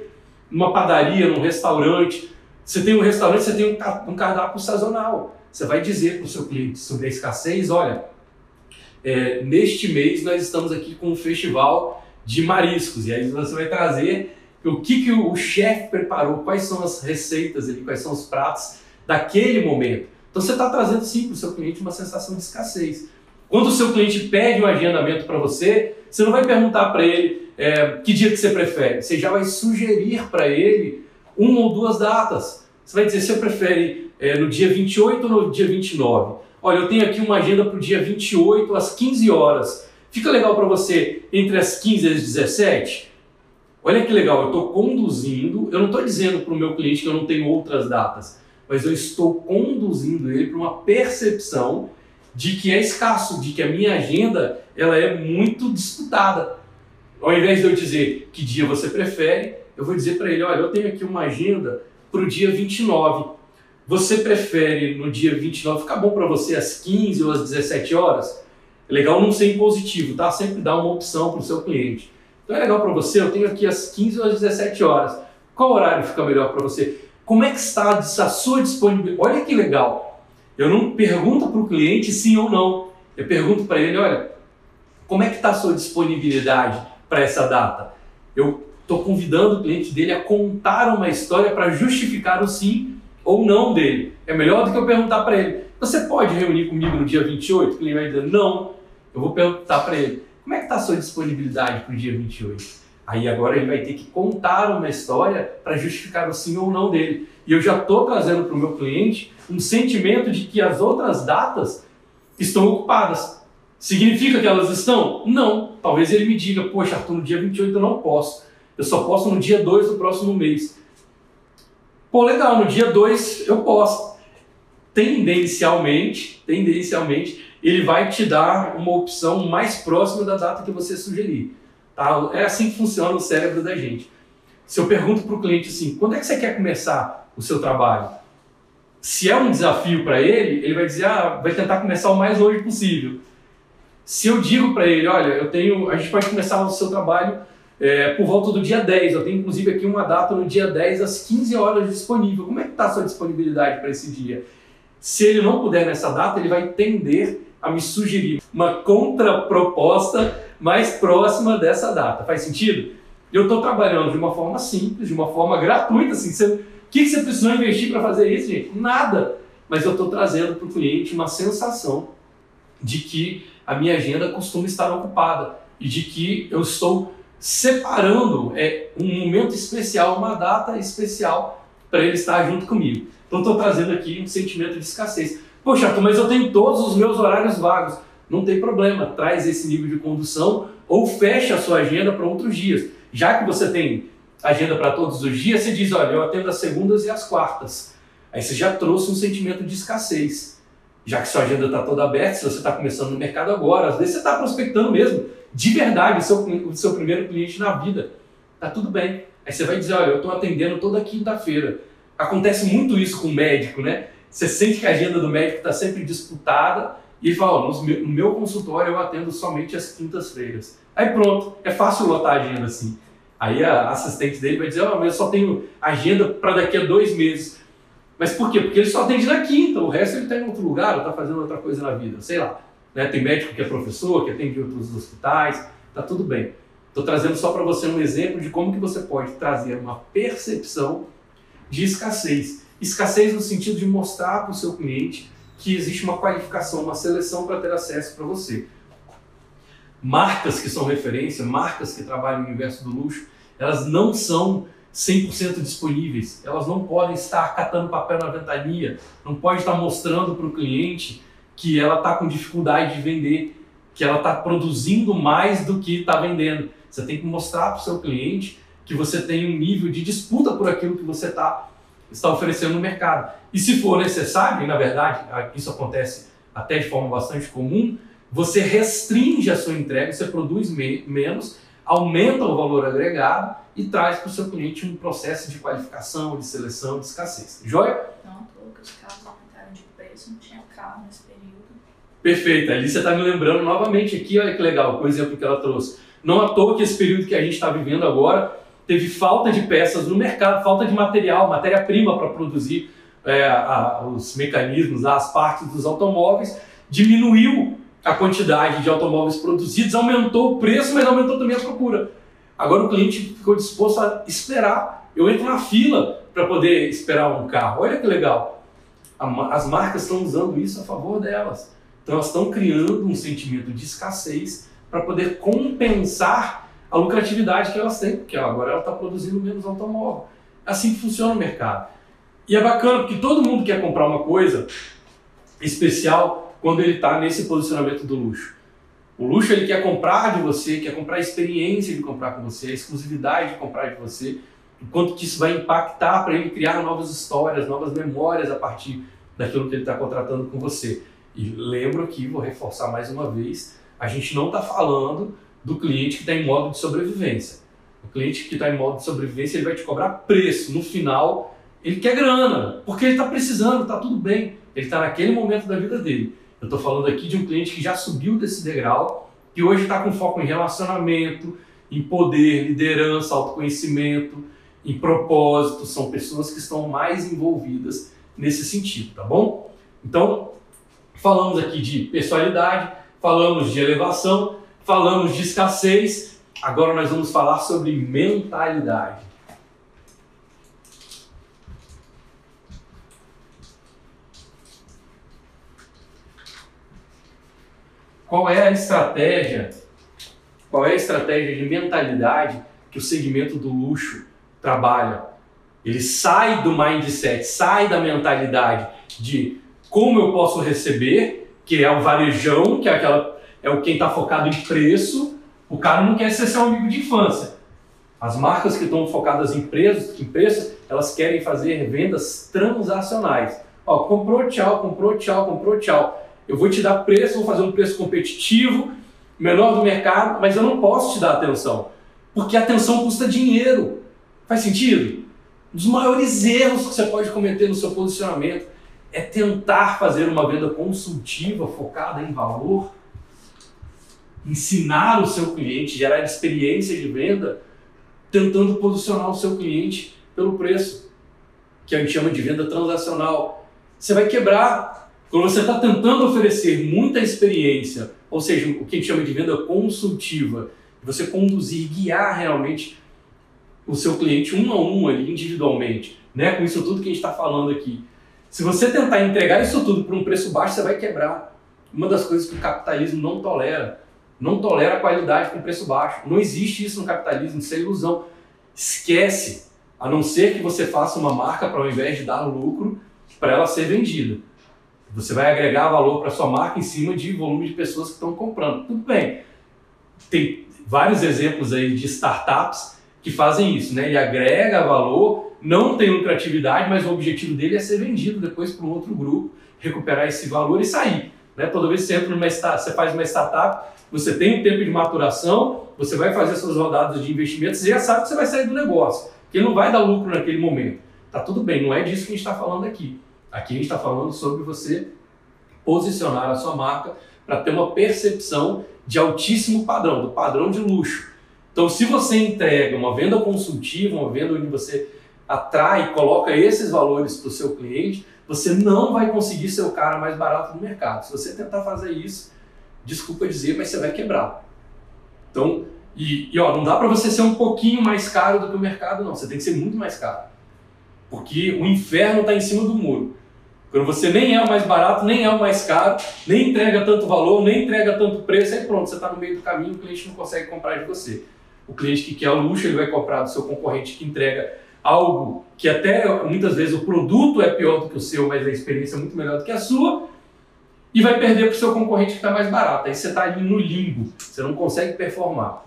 numa padaria, num restaurante. Você tem um restaurante, você tem um cardápio sazonal. Você vai dizer para o seu cliente sobre a escassez, olha, é, neste mês nós estamos aqui com um festival de mariscos. E aí você vai trazer o que, que o chefe preparou, quais são as receitas ali, quais são os pratos daquele momento. Então você está trazendo sim para o seu cliente uma sensação de escassez. Quando o seu cliente pede um agendamento para você, você não vai perguntar para ele é, que dia que você prefere. Você já vai sugerir para ele uma ou duas datas. Você vai dizer, você prefere é, no dia 28 ou no dia 29? Olha, eu tenho aqui uma agenda para o dia 28 às 15 horas. Fica legal para você entre as 15 e as 17? Olha que legal, eu estou conduzindo, eu não estou dizendo para o meu cliente que eu não tenho outras datas, mas eu estou conduzindo ele para uma percepção de que é escasso, de que a minha agenda ela é muito disputada. Ao invés de eu dizer que dia você prefere, eu vou dizer para ele, olha, eu tenho aqui uma agenda para o dia 29. Você prefere no dia 29, ficar bom para você às 15 ou às 17 horas? É legal não ser impositivo, tá? Sempre dá uma opção para o seu cliente. Então é legal para você, eu tenho aqui às 15 ou às 17 horas. Qual horário fica melhor para você? Como é que está a sua disponibilidade? Olha que legal. Eu não pergunto para o cliente sim ou não. Eu pergunto para ele, olha, como é que está a sua disponibilidade para essa data? Eu estou convidando o cliente dele a contar uma história para justificar o sim ou não dele. É melhor do que eu perguntar para ele, você pode reunir comigo no dia 28? Ele vai dizer, não. Eu vou perguntar para ele, como é que está a sua disponibilidade para o dia 28? Aí agora ele vai ter que contar uma história para justificar o sim ou não dele. E eu já estou trazendo para o meu cliente um sentimento de que as outras datas estão ocupadas. Significa que elas estão? Não. Talvez ele me diga, poxa, Arthur, no dia 28 eu não posso. Eu só posso no dia 2 do próximo mês. Pô, legal, no dia 2 eu posso. Tendencialmente, tendencialmente, ele vai te dar uma opção mais próxima da data que você sugerir. Tá? É assim que funciona o cérebro da gente. Se eu pergunto para o cliente assim, quando é que você quer começar o seu trabalho? Se é um desafio para ele, ele vai dizer, ah, vai tentar começar o mais longe possível. Se eu digo para ele, olha, eu tenho, a gente pode começar o seu trabalho é, por volta do dia 10, eu tenho inclusive aqui uma data no dia 10 às 15 horas disponível. Como é que está a sua disponibilidade para esse dia? Se ele não puder nessa data, ele vai tender a me sugerir uma contraproposta mais próxima dessa data. Faz sentido? Eu estou trabalhando de uma forma simples, de uma forma gratuita. Assim, você, o que você precisou investir para fazer isso, gente? Nada. Mas eu estou trazendo para o cliente uma sensação de que a minha agenda costuma estar ocupada e de que eu estou separando é, um momento especial, uma data especial para ele estar junto comigo. Então estou trazendo aqui um sentimento de escassez. Poxa, mas eu tenho todos os meus horários vagos. Não tem problema, traz esse nível de condução ou fecha a sua agenda para outros dias. Já que você tem agenda para todos os dias, você diz, olha, eu atendo as segundas e as quartas. Aí você já trouxe um sentimento de escassez. Já que sua agenda está toda aberta, se você está começando no mercado agora, às vezes você está prospectando mesmo, de verdade, o seu, seu primeiro cliente na vida. Tá tudo bem. Aí você vai dizer, olha, eu estou atendendo toda quinta-feira. Acontece muito isso com o médico, né? Você sente que a agenda do médico está sempre disputada e fala, no meu consultório eu atendo somente às quintas-feiras. Aí pronto, é fácil lotar a agenda assim. Aí a assistente dele vai dizer, oh, mas eu só tenho agenda para daqui a dois meses. Mas por quê? Porque ele só atende na quinta, o resto ele está em outro lugar ou está fazendo outra coisa na vida, sei lá. Né? Tem médico que é professor, que atende em outros hospitais, tá tudo bem. Estou trazendo só para você um exemplo de como que você pode trazer uma percepção de escassez. Escassez no sentido de mostrar para o seu cliente que existe uma qualificação, uma seleção para ter acesso para você. Marcas que são referência, marcas que trabalham no universo do luxo, elas não são 100% disponíveis. Elas não podem estar catando papel na ventania, não pode estar mostrando para o cliente que ela está com dificuldade de vender, que ela está produzindo mais do que está vendendo. Você tem que mostrar para o seu cliente que você tem um nível de disputa por aquilo que você tá, está oferecendo no mercado. E se for necessário, e na verdade isso acontece até de forma bastante comum, você restringe a sua entrega, você produz me menos, aumenta o valor agregado e traz para o seu cliente um processo de qualificação, de seleção, de escassez. Joia? Não, porque os carros aumentaram de preço, não tinha carro nesse período. Perfeito, ali você está me lembrando novamente aqui, olha que legal, o exemplo que ela trouxe. Não à toa que esse período que a gente está vivendo agora teve falta de peças no mercado, falta de material, matéria-prima para produzir é, a, os mecanismos, as partes dos automóveis, diminuiu a quantidade de automóveis produzidos, aumentou o preço, mas aumentou também a procura. Agora o cliente ficou disposto a esperar. Eu entro na fila para poder esperar um carro. Olha que legal. As marcas estão usando isso a favor delas. Então elas estão criando um sentimento de escassez para poder compensar a lucratividade que elas têm, porque agora ela está produzindo menos automóvel. É assim que funciona o mercado. E é bacana porque todo mundo quer comprar uma coisa especial quando ele está nesse posicionamento do luxo. O luxo ele quer comprar de você, quer comprar a experiência de comprar com você, a exclusividade de comprar de você, o quanto que isso vai impactar para ele criar novas histórias, novas memórias a partir daquilo que ele está contratando com você. E lembro aqui, vou reforçar mais uma vez, a gente não está falando do cliente que está em modo de sobrevivência. O cliente que está em modo de sobrevivência ele vai te cobrar preço. No final, ele quer grana, porque ele está precisando, está tudo bem. Ele está naquele momento da vida dele. Eu estou falando aqui de um cliente que já subiu desse degrau, que hoje está com foco em relacionamento, em poder, liderança, autoconhecimento, em propósito. São pessoas que estão mais envolvidas nesse sentido, tá bom? Então, falamos aqui de personalidade, falamos de elevação, falamos de escassez, agora nós vamos falar sobre mentalidade. Qual é a estratégia? Qual é a estratégia de mentalidade que o segmento do luxo trabalha? Ele sai do mindset, sai da mentalidade de como eu posso receber, que é o varejão, que é aquela é o quem está focado em preço. O cara não quer ser seu amigo de infância. As marcas que estão focadas em preço, em preço, elas querem fazer vendas transacionais. Ó, comprou, tchau, comprou, tchau, comprou, tchau eu vou te dar preço, vou fazer um preço competitivo, menor do mercado, mas eu não posso te dar atenção, porque atenção custa dinheiro. Faz sentido? Um dos maiores erros que você pode cometer no seu posicionamento é tentar fazer uma venda consultiva focada em valor, ensinar o seu cliente, gerar experiência de venda, tentando posicionar o seu cliente pelo preço, que a gente chama de venda transacional. Você vai quebrar quando você está tentando oferecer muita experiência, ou seja, o que a gente chama de venda consultiva, você conduzir, guiar realmente o seu cliente um a um ali, individualmente, né? com isso tudo que a gente está falando aqui. Se você tentar entregar isso tudo por um preço baixo, você vai quebrar. Uma das coisas que o capitalismo não tolera. Não tolera qualidade com preço baixo. Não existe isso no capitalismo, isso é ilusão. Esquece. A não ser que você faça uma marca para ao invés de dar lucro, para ela ser vendida. Você vai agregar valor para sua marca em cima de volume de pessoas que estão comprando. Tudo bem. Tem vários exemplos aí de startups que fazem isso, né? Ele agrega valor, não tem lucratividade, mas o objetivo dele é ser vendido depois para um outro grupo, recuperar esse valor e sair. Né? Toda vez que você entra numa você faz uma startup, você tem um tempo de maturação, você vai fazer suas rodadas de investimentos e já sabe que você vai sair do negócio, que não vai dar lucro naquele momento. Tá tudo bem, não é disso que a gente está falando aqui. Aqui a gente está falando sobre você posicionar a sua marca para ter uma percepção de altíssimo padrão, do padrão de luxo. Então, se você entrega uma venda consultiva, uma venda onde você atrai, coloca esses valores para o seu cliente, você não vai conseguir ser o cara mais barato do mercado. Se você tentar fazer isso, desculpa dizer, mas você vai quebrar. Então, e, e ó, não dá para você ser um pouquinho mais caro do que o mercado, não. Você tem que ser muito mais caro. Porque o inferno está em cima do muro. Quando você nem é o mais barato, nem é o mais caro, nem entrega tanto valor, nem entrega tanto preço, aí pronto, você está no meio do caminho, o cliente não consegue comprar de você. O cliente que quer o luxo, ele vai comprar do seu concorrente que entrega algo que até muitas vezes o produto é pior do que o seu, mas a experiência é muito melhor do que a sua, e vai perder para o seu concorrente que está mais barato. Aí você está ali no limbo, você não consegue performar.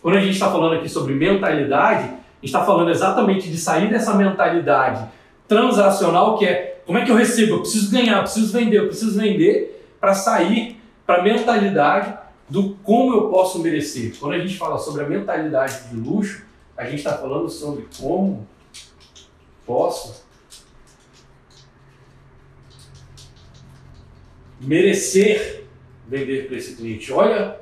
Quando a gente está falando aqui sobre mentalidade, a gente está falando exatamente de sair dessa mentalidade transacional que é como é que eu recebo? Eu preciso ganhar, eu preciso vender, eu preciso vender para sair para a mentalidade do como eu posso merecer. Quando a gente fala sobre a mentalidade de luxo, a gente está falando sobre como posso merecer vender para esse cliente. Olha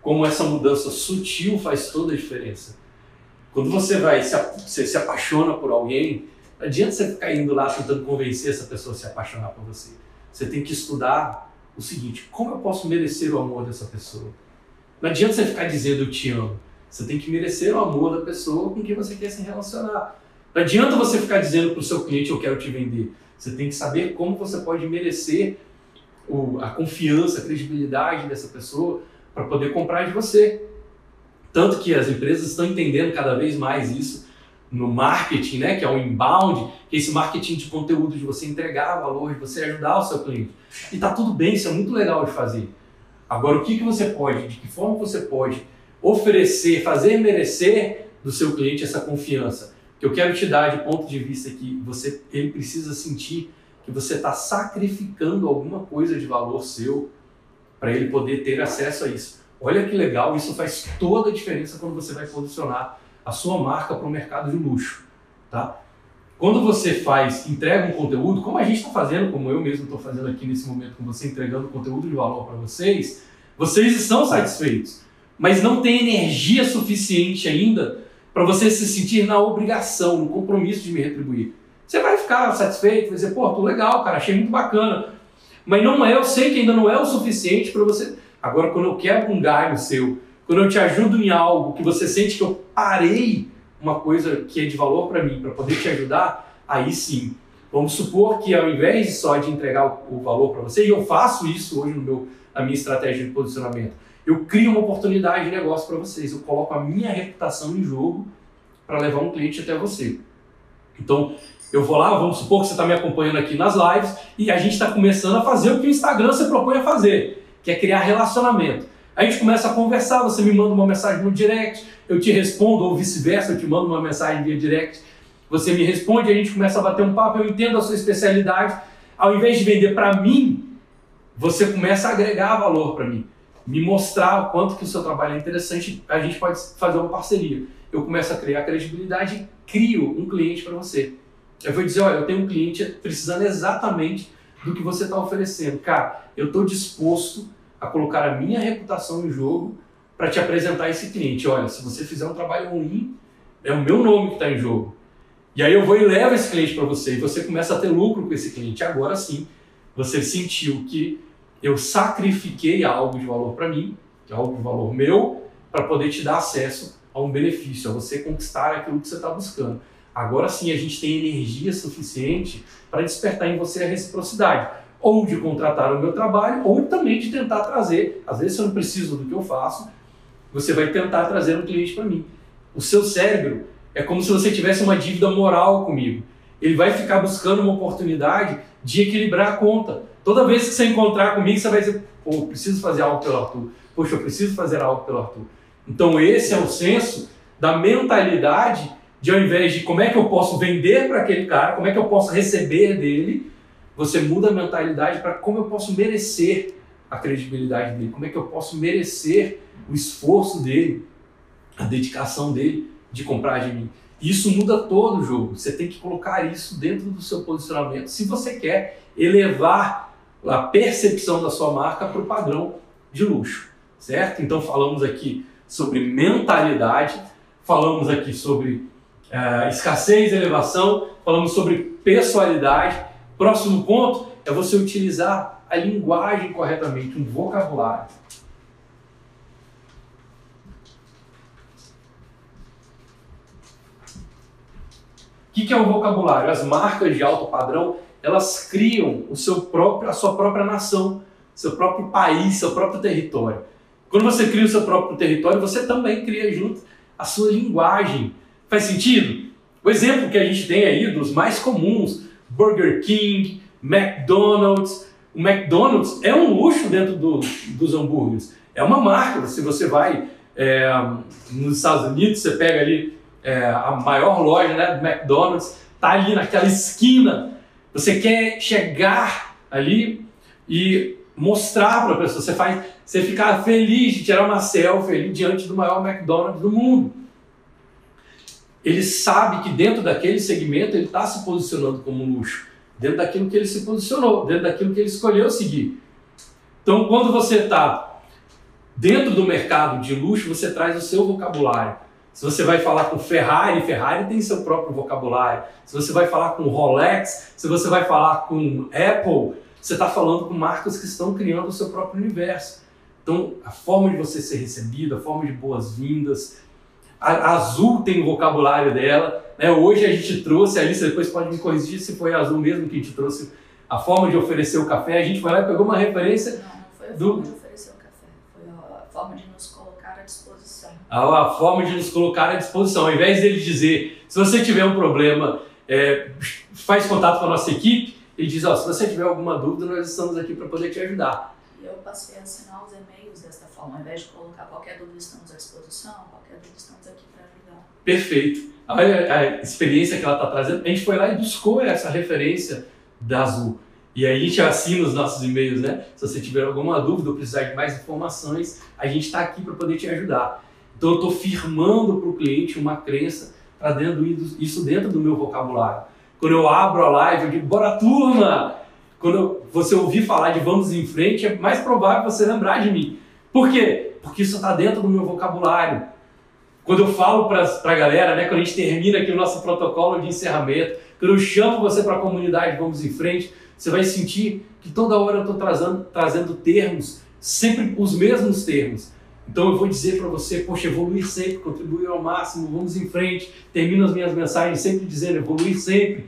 como essa mudança sutil faz toda a diferença. Quando você vai se, você se apaixona por alguém, não adianta você ficar indo lá tentando convencer essa pessoa a se apaixonar por você. Você tem que estudar o seguinte: como eu posso merecer o amor dessa pessoa? Não adianta você ficar dizendo eu te amo. Você tem que merecer o amor da pessoa com quem você quer se relacionar. Não adianta você ficar dizendo para o seu cliente eu quero te vender. Você tem que saber como você pode merecer o, a confiança, a credibilidade dessa pessoa para poder comprar de você. Tanto que as empresas estão entendendo cada vez mais isso no marketing, né, que é o inbound, que é esse marketing de conteúdo, de você entregar valor, de você ajudar o seu cliente. E tá tudo bem, isso é muito legal de fazer. Agora, o que, que você pode, de que forma você pode oferecer, fazer merecer do seu cliente essa confiança? Que eu quero te dar de ponto de vista que você, ele precisa sentir que você está sacrificando alguma coisa de valor seu para ele poder ter acesso a isso. Olha que legal, isso faz toda a diferença quando você vai posicionar a sua marca para o mercado de luxo, tá? Quando você faz, entrega um conteúdo, como a gente está fazendo, como eu mesmo estou fazendo aqui nesse momento com você, entregando conteúdo de valor para vocês, vocês estão satisfeitos, mas não tem energia suficiente ainda para você se sentir na obrigação, no compromisso de me retribuir. Você vai ficar satisfeito, vai dizer, pô, tô legal, cara, achei muito bacana. Mas não é, eu sei que ainda não é o suficiente para você. Agora, quando eu quebro um galho seu, quando eu te ajudo em algo que você sente que eu parei uma coisa que é de valor para mim, para poder te ajudar, aí sim. Vamos supor que ao invés só de entregar o valor para você, e eu faço isso hoje no meu, na minha estratégia de posicionamento, eu crio uma oportunidade de negócio para vocês. Eu coloco a minha reputação em jogo para levar um cliente até você. Então, eu vou lá, vamos supor que você está me acompanhando aqui nas lives e a gente está começando a fazer o que o Instagram se propõe a fazer, que é criar relacionamento. A gente começa a conversar, você me manda uma mensagem no direct, eu te respondo, ou vice-versa, eu te mando uma mensagem via direct, você me responde, a gente começa a bater um papo, eu entendo a sua especialidade. Ao invés de vender para mim, você começa a agregar valor para mim, me mostrar o quanto que o seu trabalho é interessante, a gente pode fazer uma parceria. Eu começo a criar credibilidade e crio um cliente para você. Eu vou dizer, olha, eu tenho um cliente precisando exatamente do que você está oferecendo. Cara, eu estou disposto a colocar a minha reputação em jogo para te apresentar esse cliente. Olha, se você fizer um trabalho ruim, é o meu nome que está em jogo. E aí eu vou e levo esse cliente para você e você começa a ter lucro com esse cliente. Agora sim, você sentiu que eu sacrifiquei algo de valor para mim, que é algo de valor meu, para poder te dar acesso a um benefício, a você conquistar aquilo que você está buscando. Agora sim a gente tem energia suficiente para despertar em você a reciprocidade ou de contratar o meu trabalho, ou também de tentar trazer. Às vezes, eu não preciso do que eu faço, você vai tentar trazer um cliente para mim. O seu cérebro é como se você tivesse uma dívida moral comigo. Ele vai ficar buscando uma oportunidade de equilibrar a conta. Toda vez que você encontrar comigo, você vai dizer: pô, eu preciso fazer algo pelo Arthur. Poxa, eu preciso fazer algo pelo Arthur. Então, esse é o senso da mentalidade de, ao invés de como é que eu posso vender para aquele cara, como é que eu posso receber dele, você muda a mentalidade para como eu posso merecer a credibilidade dele, como é que eu posso merecer o esforço dele, a dedicação dele de comprar de mim. Isso muda todo o jogo. Você tem que colocar isso dentro do seu posicionamento se você quer elevar a percepção da sua marca para o padrão de luxo, certo? Então falamos aqui sobre mentalidade, falamos aqui sobre uh, escassez elevação, falamos sobre pessoalidade Próximo ponto é você utilizar a linguagem corretamente, um vocabulário. O que, é o vocabulário? As marcas de alto padrão, elas criam o seu próprio, a sua própria nação, seu próprio país, seu próprio território. Quando você cria o seu próprio território, você também cria junto a sua linguagem. Faz sentido? O exemplo que a gente tem aí dos mais comuns, Burger King, McDonald's. O McDonald's é um luxo dentro do, dos hambúrgueres. É uma marca. Se você vai é, nos Estados Unidos, você pega ali é, a maior loja né, do McDonald's, tá ali naquela esquina. Você quer chegar ali e mostrar para a pessoa. Você faz, você ficar feliz de tirar uma selfie ali diante do maior McDonald's do mundo. Ele sabe que dentro daquele segmento ele está se posicionando como luxo, dentro daquilo que ele se posicionou, dentro daquilo que ele escolheu seguir. Então, quando você está dentro do mercado de luxo, você traz o seu vocabulário. Se você vai falar com Ferrari, Ferrari tem seu próprio vocabulário. Se você vai falar com Rolex, se você vai falar com Apple, você está falando com marcas que estão criando o seu próprio universo. Então, a forma de você ser recebido, a forma de boas-vindas. A Azul tem o vocabulário dela. Né? Hoje a gente trouxe, a Alice depois pode me corrigir se foi Azul mesmo que a gente trouxe a forma de oferecer o café. A gente foi lá e pegou uma referência. Não, não foi a do... forma de oferecer o café, foi a forma de nos colocar à disposição. A, a forma de nos colocar à disposição. Ao invés dele dizer, se você tiver um problema, é, faz contato com a nossa equipe ele diz, ó, se você tiver alguma dúvida, nós estamos aqui para poder te ajudar. Eu passei a assinar os e-mails desta forma, ao invés de colocar qualquer dúvida, estamos à disposição, qualquer dúvida, estamos aqui para ajudar. Perfeito. Olha a experiência que ela está trazendo. A gente foi lá e buscou essa referência da Azul. E aí a gente assina os nossos e-mails, né? Se você tiver alguma dúvida ou precisar de mais informações, a gente está aqui para poder te ajudar. Então eu estou firmando para o cliente uma crença, trazendo isso dentro do meu vocabulário. Quando eu abro a live, eu digo, bora turma! Quando você ouvir falar de vamos em frente, é mais provável você lembrar de mim. Por quê? Porque isso está dentro do meu vocabulário. Quando eu falo para a galera, né, quando a gente termina aqui o nosso protocolo de encerramento, quando eu chamo você para a comunidade Vamos em Frente, você vai sentir que toda hora eu estou trazendo, trazendo termos, sempre os mesmos termos. Então eu vou dizer para você, poxa, evoluir sempre, contribuir ao máximo, vamos em frente. Termino as minhas mensagens sempre dizendo evoluir sempre.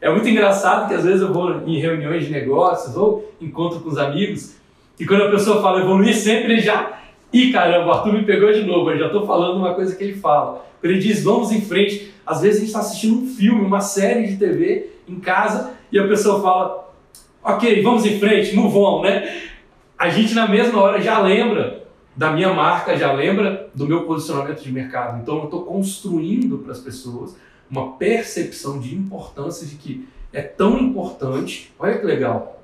É muito engraçado que às vezes eu vou em reuniões de negócios ou encontro com os amigos e quando a pessoa fala evoluir sempre, ele já. Ih, caramba, o Arthur me pegou de novo, eu já estou falando uma coisa que ele fala. Quando ele diz vamos em frente, às vezes a gente está assistindo um filme, uma série de TV em casa e a pessoa fala, ok, vamos em frente, move on, né? A gente na mesma hora já lembra da minha marca, já lembra do meu posicionamento de mercado. Então eu estou construindo para as pessoas uma percepção de importância de que é tão importante. Olha que legal.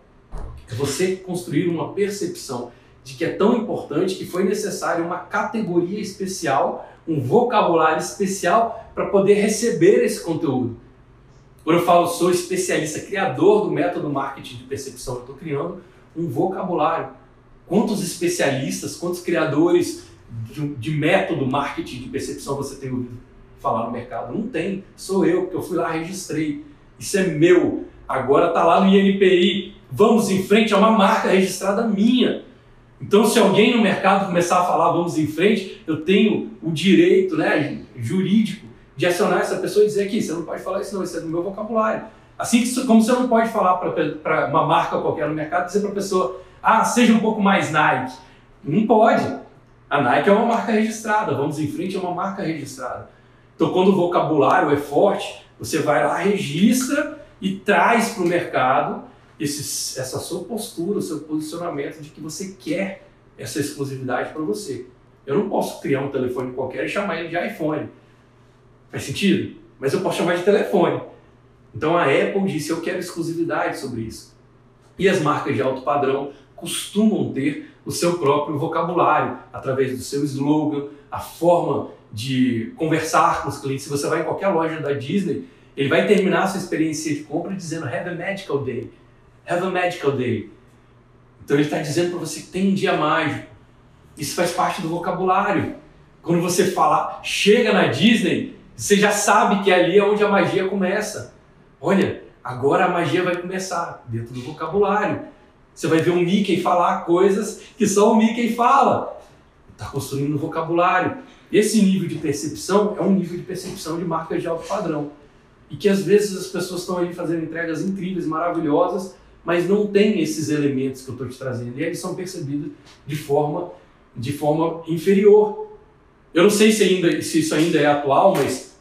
É você construir uma percepção de que é tão importante que foi necessário uma categoria especial, um vocabulário especial para poder receber esse conteúdo. Quando eu falo sou especialista, criador do método marketing de percepção, eu estou criando um vocabulário Quantos especialistas, quantos criadores de, de método marketing de percepção você tem ouvido falar no mercado? Não tem. Sou eu, porque eu fui lá, registrei. Isso é meu. Agora está lá no INPI. Vamos em frente, é uma marca registrada minha. Então, se alguém no mercado começar a falar vamos em frente, eu tenho o direito né, jurídico de acionar essa pessoa e dizer aqui, você não pode falar isso não, isso é do meu vocabulário. Assim como você não pode falar para uma marca qualquer no mercado, dizer para a pessoa, ah, seja um pouco mais Nike. Não pode. A Nike é uma marca registrada, vamos em frente, é uma marca registrada. Então, quando o vocabulário é forte, você vai lá, registra e traz para o mercado esse, essa sua postura, o seu posicionamento de que você quer essa exclusividade para você. Eu não posso criar um telefone qualquer e chamar ele de iPhone. Faz sentido? Mas eu posso chamar de telefone. Então a Apple disse: eu quero exclusividade sobre isso. E as marcas de alto padrão costumam ter o seu próprio vocabulário, através do seu slogan, a forma de conversar com os clientes. Se você vai em qualquer loja da Disney, ele vai terminar a sua experiência de compra dizendo Have a magical day. Have a magical day. Então ele está dizendo para você que tem um dia mágico. Isso faz parte do vocabulário. Quando você fala, chega na Disney, você já sabe que ali é onde a magia começa. Olha, agora a magia vai começar dentro do vocabulário. Você vai ver um Mickey falar coisas que só o Mickey fala. Está construindo um vocabulário. Esse nível de percepção é um nível de percepção de marcas de alto padrão. E que às vezes as pessoas estão ali fazendo entregas incríveis, maravilhosas, mas não tem esses elementos que eu estou te trazendo. E eles são percebidos de forma de forma inferior. Eu não sei se, ainda, se isso ainda é atual, mas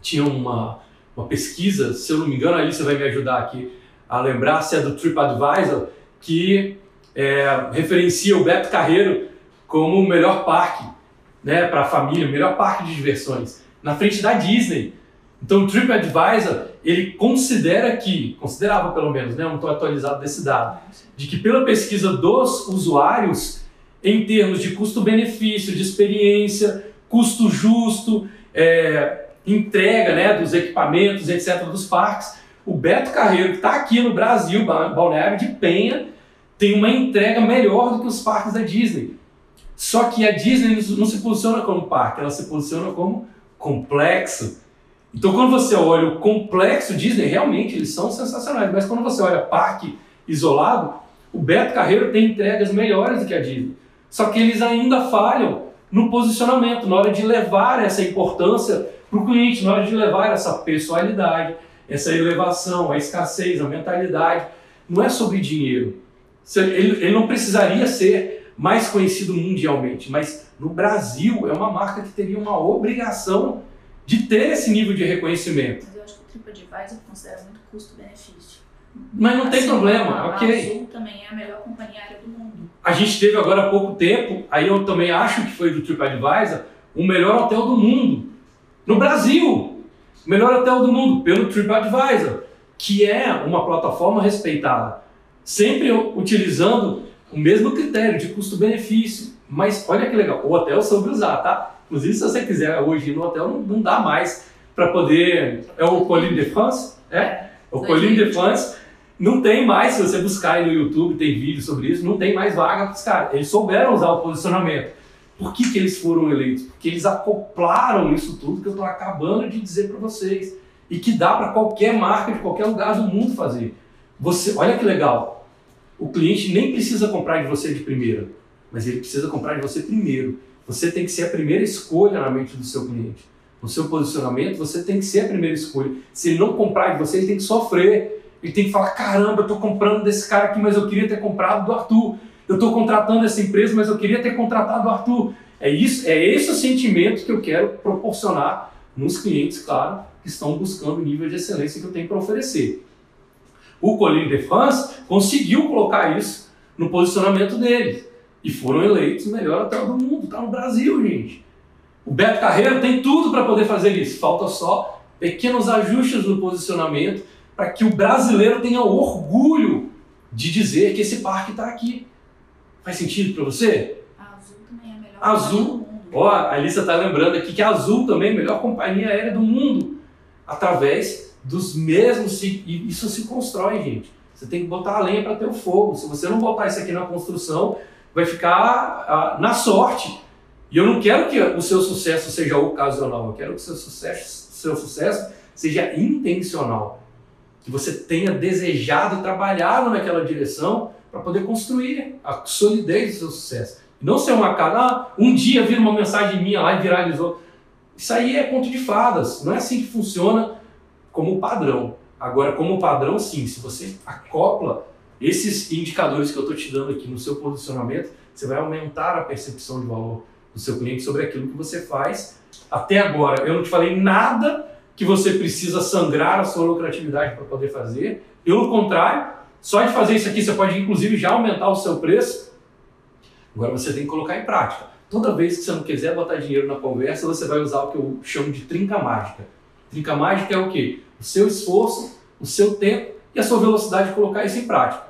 tinha uma, uma pesquisa, se eu não me engano, ali você vai me ajudar aqui a lembrar, se é do TripAdvisor, que é, referencia o Beto Carreiro como o melhor parque né, para a família, o melhor parque de diversões, na frente da Disney. Então o TripAdvisor, ele considera que, considerava pelo menos, né, não estou atualizado desse dado, de que pela pesquisa dos usuários, em termos de custo-benefício, de experiência, custo justo, é, entrega né, dos equipamentos, etc., dos parques, o Beto Carreiro, que está aqui no Brasil, Balneário de Penha, tem uma entrega melhor do que os parques da Disney. Só que a Disney não se posiciona como parque, ela se posiciona como complexo. Então, quando você olha o complexo Disney, realmente eles são sensacionais, mas quando você olha parque isolado, o Beto Carreiro tem entregas melhores do que a Disney. Só que eles ainda falham no posicionamento, na hora de levar essa importância para o cliente, na hora de levar essa pessoalidade, essa elevação, a escassez, a mentalidade. Não é sobre dinheiro. Ele, ele não precisaria ser mais conhecido mundialmente, mas no Brasil é uma marca que teria uma obrigação de ter esse nível de reconhecimento. Mas eu acho que o TripAdvisor considera muito custo-benefício. Mas não assim, tem problema, a, ok. A Azul também é a melhor companhia aérea do mundo. A gente teve agora há pouco tempo, aí eu também acho que foi do TripAdvisor, o melhor hotel do mundo. No Brasil! O melhor hotel do mundo, pelo TripAdvisor, que é uma plataforma respeitada. Sempre utilizando o mesmo critério de custo-benefício. Mas olha que legal, o hotel soube usar, tá? Inclusive, se você quiser hoje ir no hotel, não, não dá mais para poder. É o Colline de France? É? O Colline de France não tem mais, se você buscar aí no YouTube, tem vídeo sobre isso, não tem mais vaga para os caras. Eles souberam usar o posicionamento. Por que, que eles foram eleitos? Porque eles acoplaram isso tudo que eu estou acabando de dizer para vocês. E que dá para qualquer marca de qualquer lugar do mundo fazer. Você, olha que legal. O cliente nem precisa comprar de você de primeira, mas ele precisa comprar de você primeiro. Você tem que ser a primeira escolha na mente do seu cliente. No seu posicionamento, você tem que ser a primeira escolha. Se ele não comprar de você, ele tem que sofrer ele tem que falar: caramba, eu estou comprando desse cara aqui, mas eu queria ter comprado do Arthur. Eu estou contratando essa empresa, mas eu queria ter contratado o Arthur. É, isso, é esse o sentimento que eu quero proporcionar nos clientes, claro, que estão buscando o nível de excelência que eu tenho para oferecer. O Colline de France conseguiu colocar isso no posicionamento deles e foram eleitos o melhor hotel do mundo. Está no Brasil, gente. O Beto Carreiro tem tudo para poder fazer isso. Falta só pequenos ajustes no posicionamento para que o brasileiro tenha orgulho de dizer que esse parque está aqui. Faz sentido para você? A Azul também é a melhor Azul. Ó, a Alissa está lembrando aqui que a Azul também é a melhor companhia aérea do mundo. Através dos mesmos. E isso se constrói, gente. Você tem que botar a lenha para ter o fogo. Se você não botar isso aqui na construção, vai ficar ah, na sorte. E eu não quero que o seu sucesso seja ocasional, eu quero que o seu sucesso, seu sucesso seja intencional que você tenha desejado trabalhado naquela direção para poder construir a solidez do seu sucesso. Não ser uma cara, ah, um dia vir uma mensagem minha lá e viralizou. Isso aí é ponto de fadas, não é assim que funciona como padrão. Agora, como padrão, sim, se você acopla esses indicadores que eu estou te dando aqui no seu posicionamento, você vai aumentar a percepção de valor do seu cliente sobre aquilo que você faz. Até agora, eu não te falei nada que você precisa sangrar a sua lucratividade para poder fazer. Pelo contrário, só de fazer isso aqui você pode inclusive já aumentar o seu preço. Agora você tem que colocar em prática. Toda vez que você não quiser botar dinheiro na conversa, você vai usar o que eu chamo de trinca mágica. Trinca mágica é o quê? O seu esforço, o seu tempo e a sua velocidade de colocar isso em prática.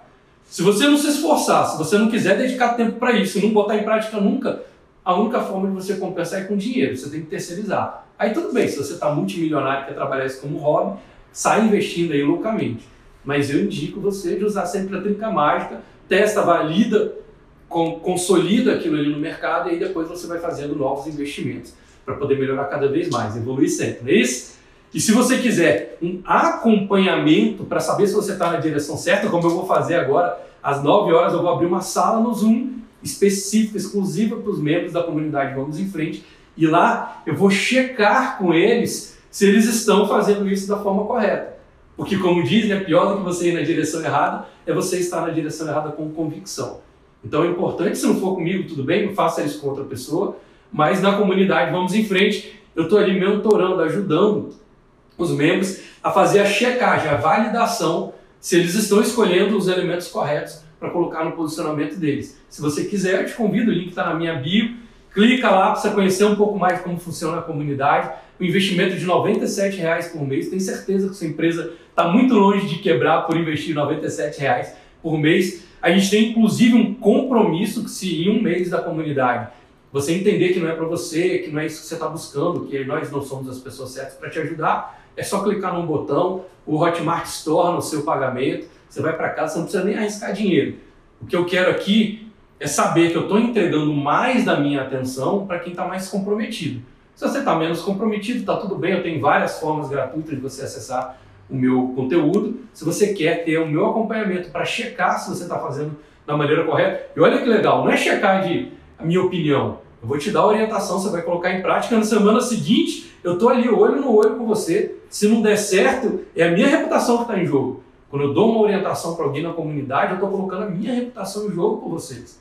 Se você não se esforçar, se você não quiser dedicar tempo para isso e não botar em prática nunca, a única forma de você compensar é com dinheiro. Você tem que terceirizar. Aí tudo bem, se você está multimilionário e quer trabalhar isso como hobby, sai investindo aí loucamente. Mas eu indico você de usar sempre a trinca mágica, testa, valida, consolida aquilo ali no mercado e aí depois você vai fazendo novos investimentos para poder melhorar cada vez mais, evoluir sempre, não é isso? E se você quiser um acompanhamento para saber se você está na direção certa, como eu vou fazer agora, às 9 horas eu vou abrir uma sala no Zoom específica, exclusiva para os membros da comunidade Vamos em Frente, e lá eu vou checar com eles se eles estão fazendo isso da forma correta. Porque, como dizem, é pior do que você ir na direção errada é você estar na direção errada com convicção. Então é importante, se não for comigo, tudo bem, faça isso com outra pessoa, mas na comunidade vamos em frente. Eu estou ali mentorando, ajudando os membros a fazer a checagem, a validação, se eles estão escolhendo os elementos corretos para colocar no posicionamento deles. Se você quiser, eu te convido, o link está na minha bio, clica lá para você conhecer um pouco mais como funciona a comunidade. O investimento de 97 reais por mês, tenho certeza que sua empresa está muito longe de quebrar por investir 97 reais por mês. A gente tem inclusive um compromisso que se em um mês da comunidade você entender que não é para você, que não é isso que você está buscando, que nós não somos as pessoas certas para te ajudar, é só clicar num botão, o Hotmart torna o seu pagamento, você vai para casa, você não precisa nem arriscar dinheiro. O que eu quero aqui é saber que eu estou entregando mais da minha atenção para quem está mais comprometido. Se você está menos comprometido, está tudo bem, eu tenho várias formas gratuitas de você acessar o meu conteúdo. Se você quer ter o meu acompanhamento para checar se você está fazendo da maneira correta, e olha que legal, não é checar de a minha opinião, eu vou te dar a orientação, você vai colocar em prática. Na semana seguinte, eu estou ali olho no olho com você. Se não der certo, é a minha reputação que está em jogo. Quando eu dou uma orientação para alguém na comunidade, eu estou colocando a minha reputação em jogo por vocês.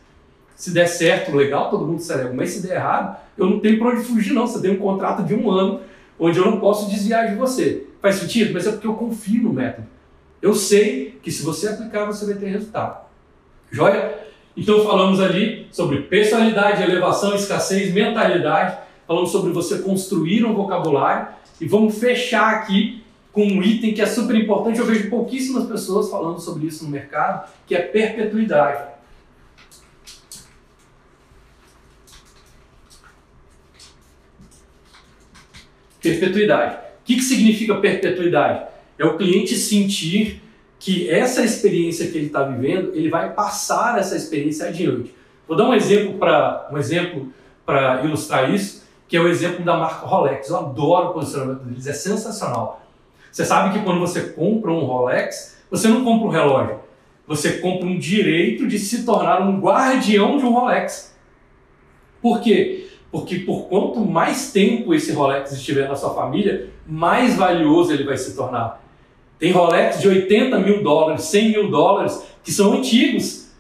Se der certo, legal, todo mundo celebra. Mas se der errado, eu não tenho para onde fugir, não. Você tem um contrato de um ano onde eu não posso desviar de você. Faz sentido? Mas é porque eu confio no método. Eu sei que se você aplicar, você vai ter resultado. Joia? Então falamos ali sobre personalidade, elevação, escassez, mentalidade, falamos sobre você construir um vocabulário e vamos fechar aqui com um item que é super importante. Eu vejo pouquíssimas pessoas falando sobre isso no mercado, que é perpetuidade. Perpetuidade. O que, que significa perpetuidade? É o cliente sentir que essa experiência que ele está vivendo, ele vai passar essa experiência adiante. Vou dar um exemplo para um exemplo para ilustrar isso, que é o exemplo da marca Rolex. Eu adoro o posicionamento deles, é sensacional. Você sabe que quando você compra um Rolex, você não compra um relógio, você compra um direito de se tornar um guardião de um Rolex. Por quê? Porque por quanto mais tempo esse Rolex estiver na sua família, mais valioso ele vai se tornar. Tem Rolex de 80 mil dólares, 100 mil dólares, que são antigos.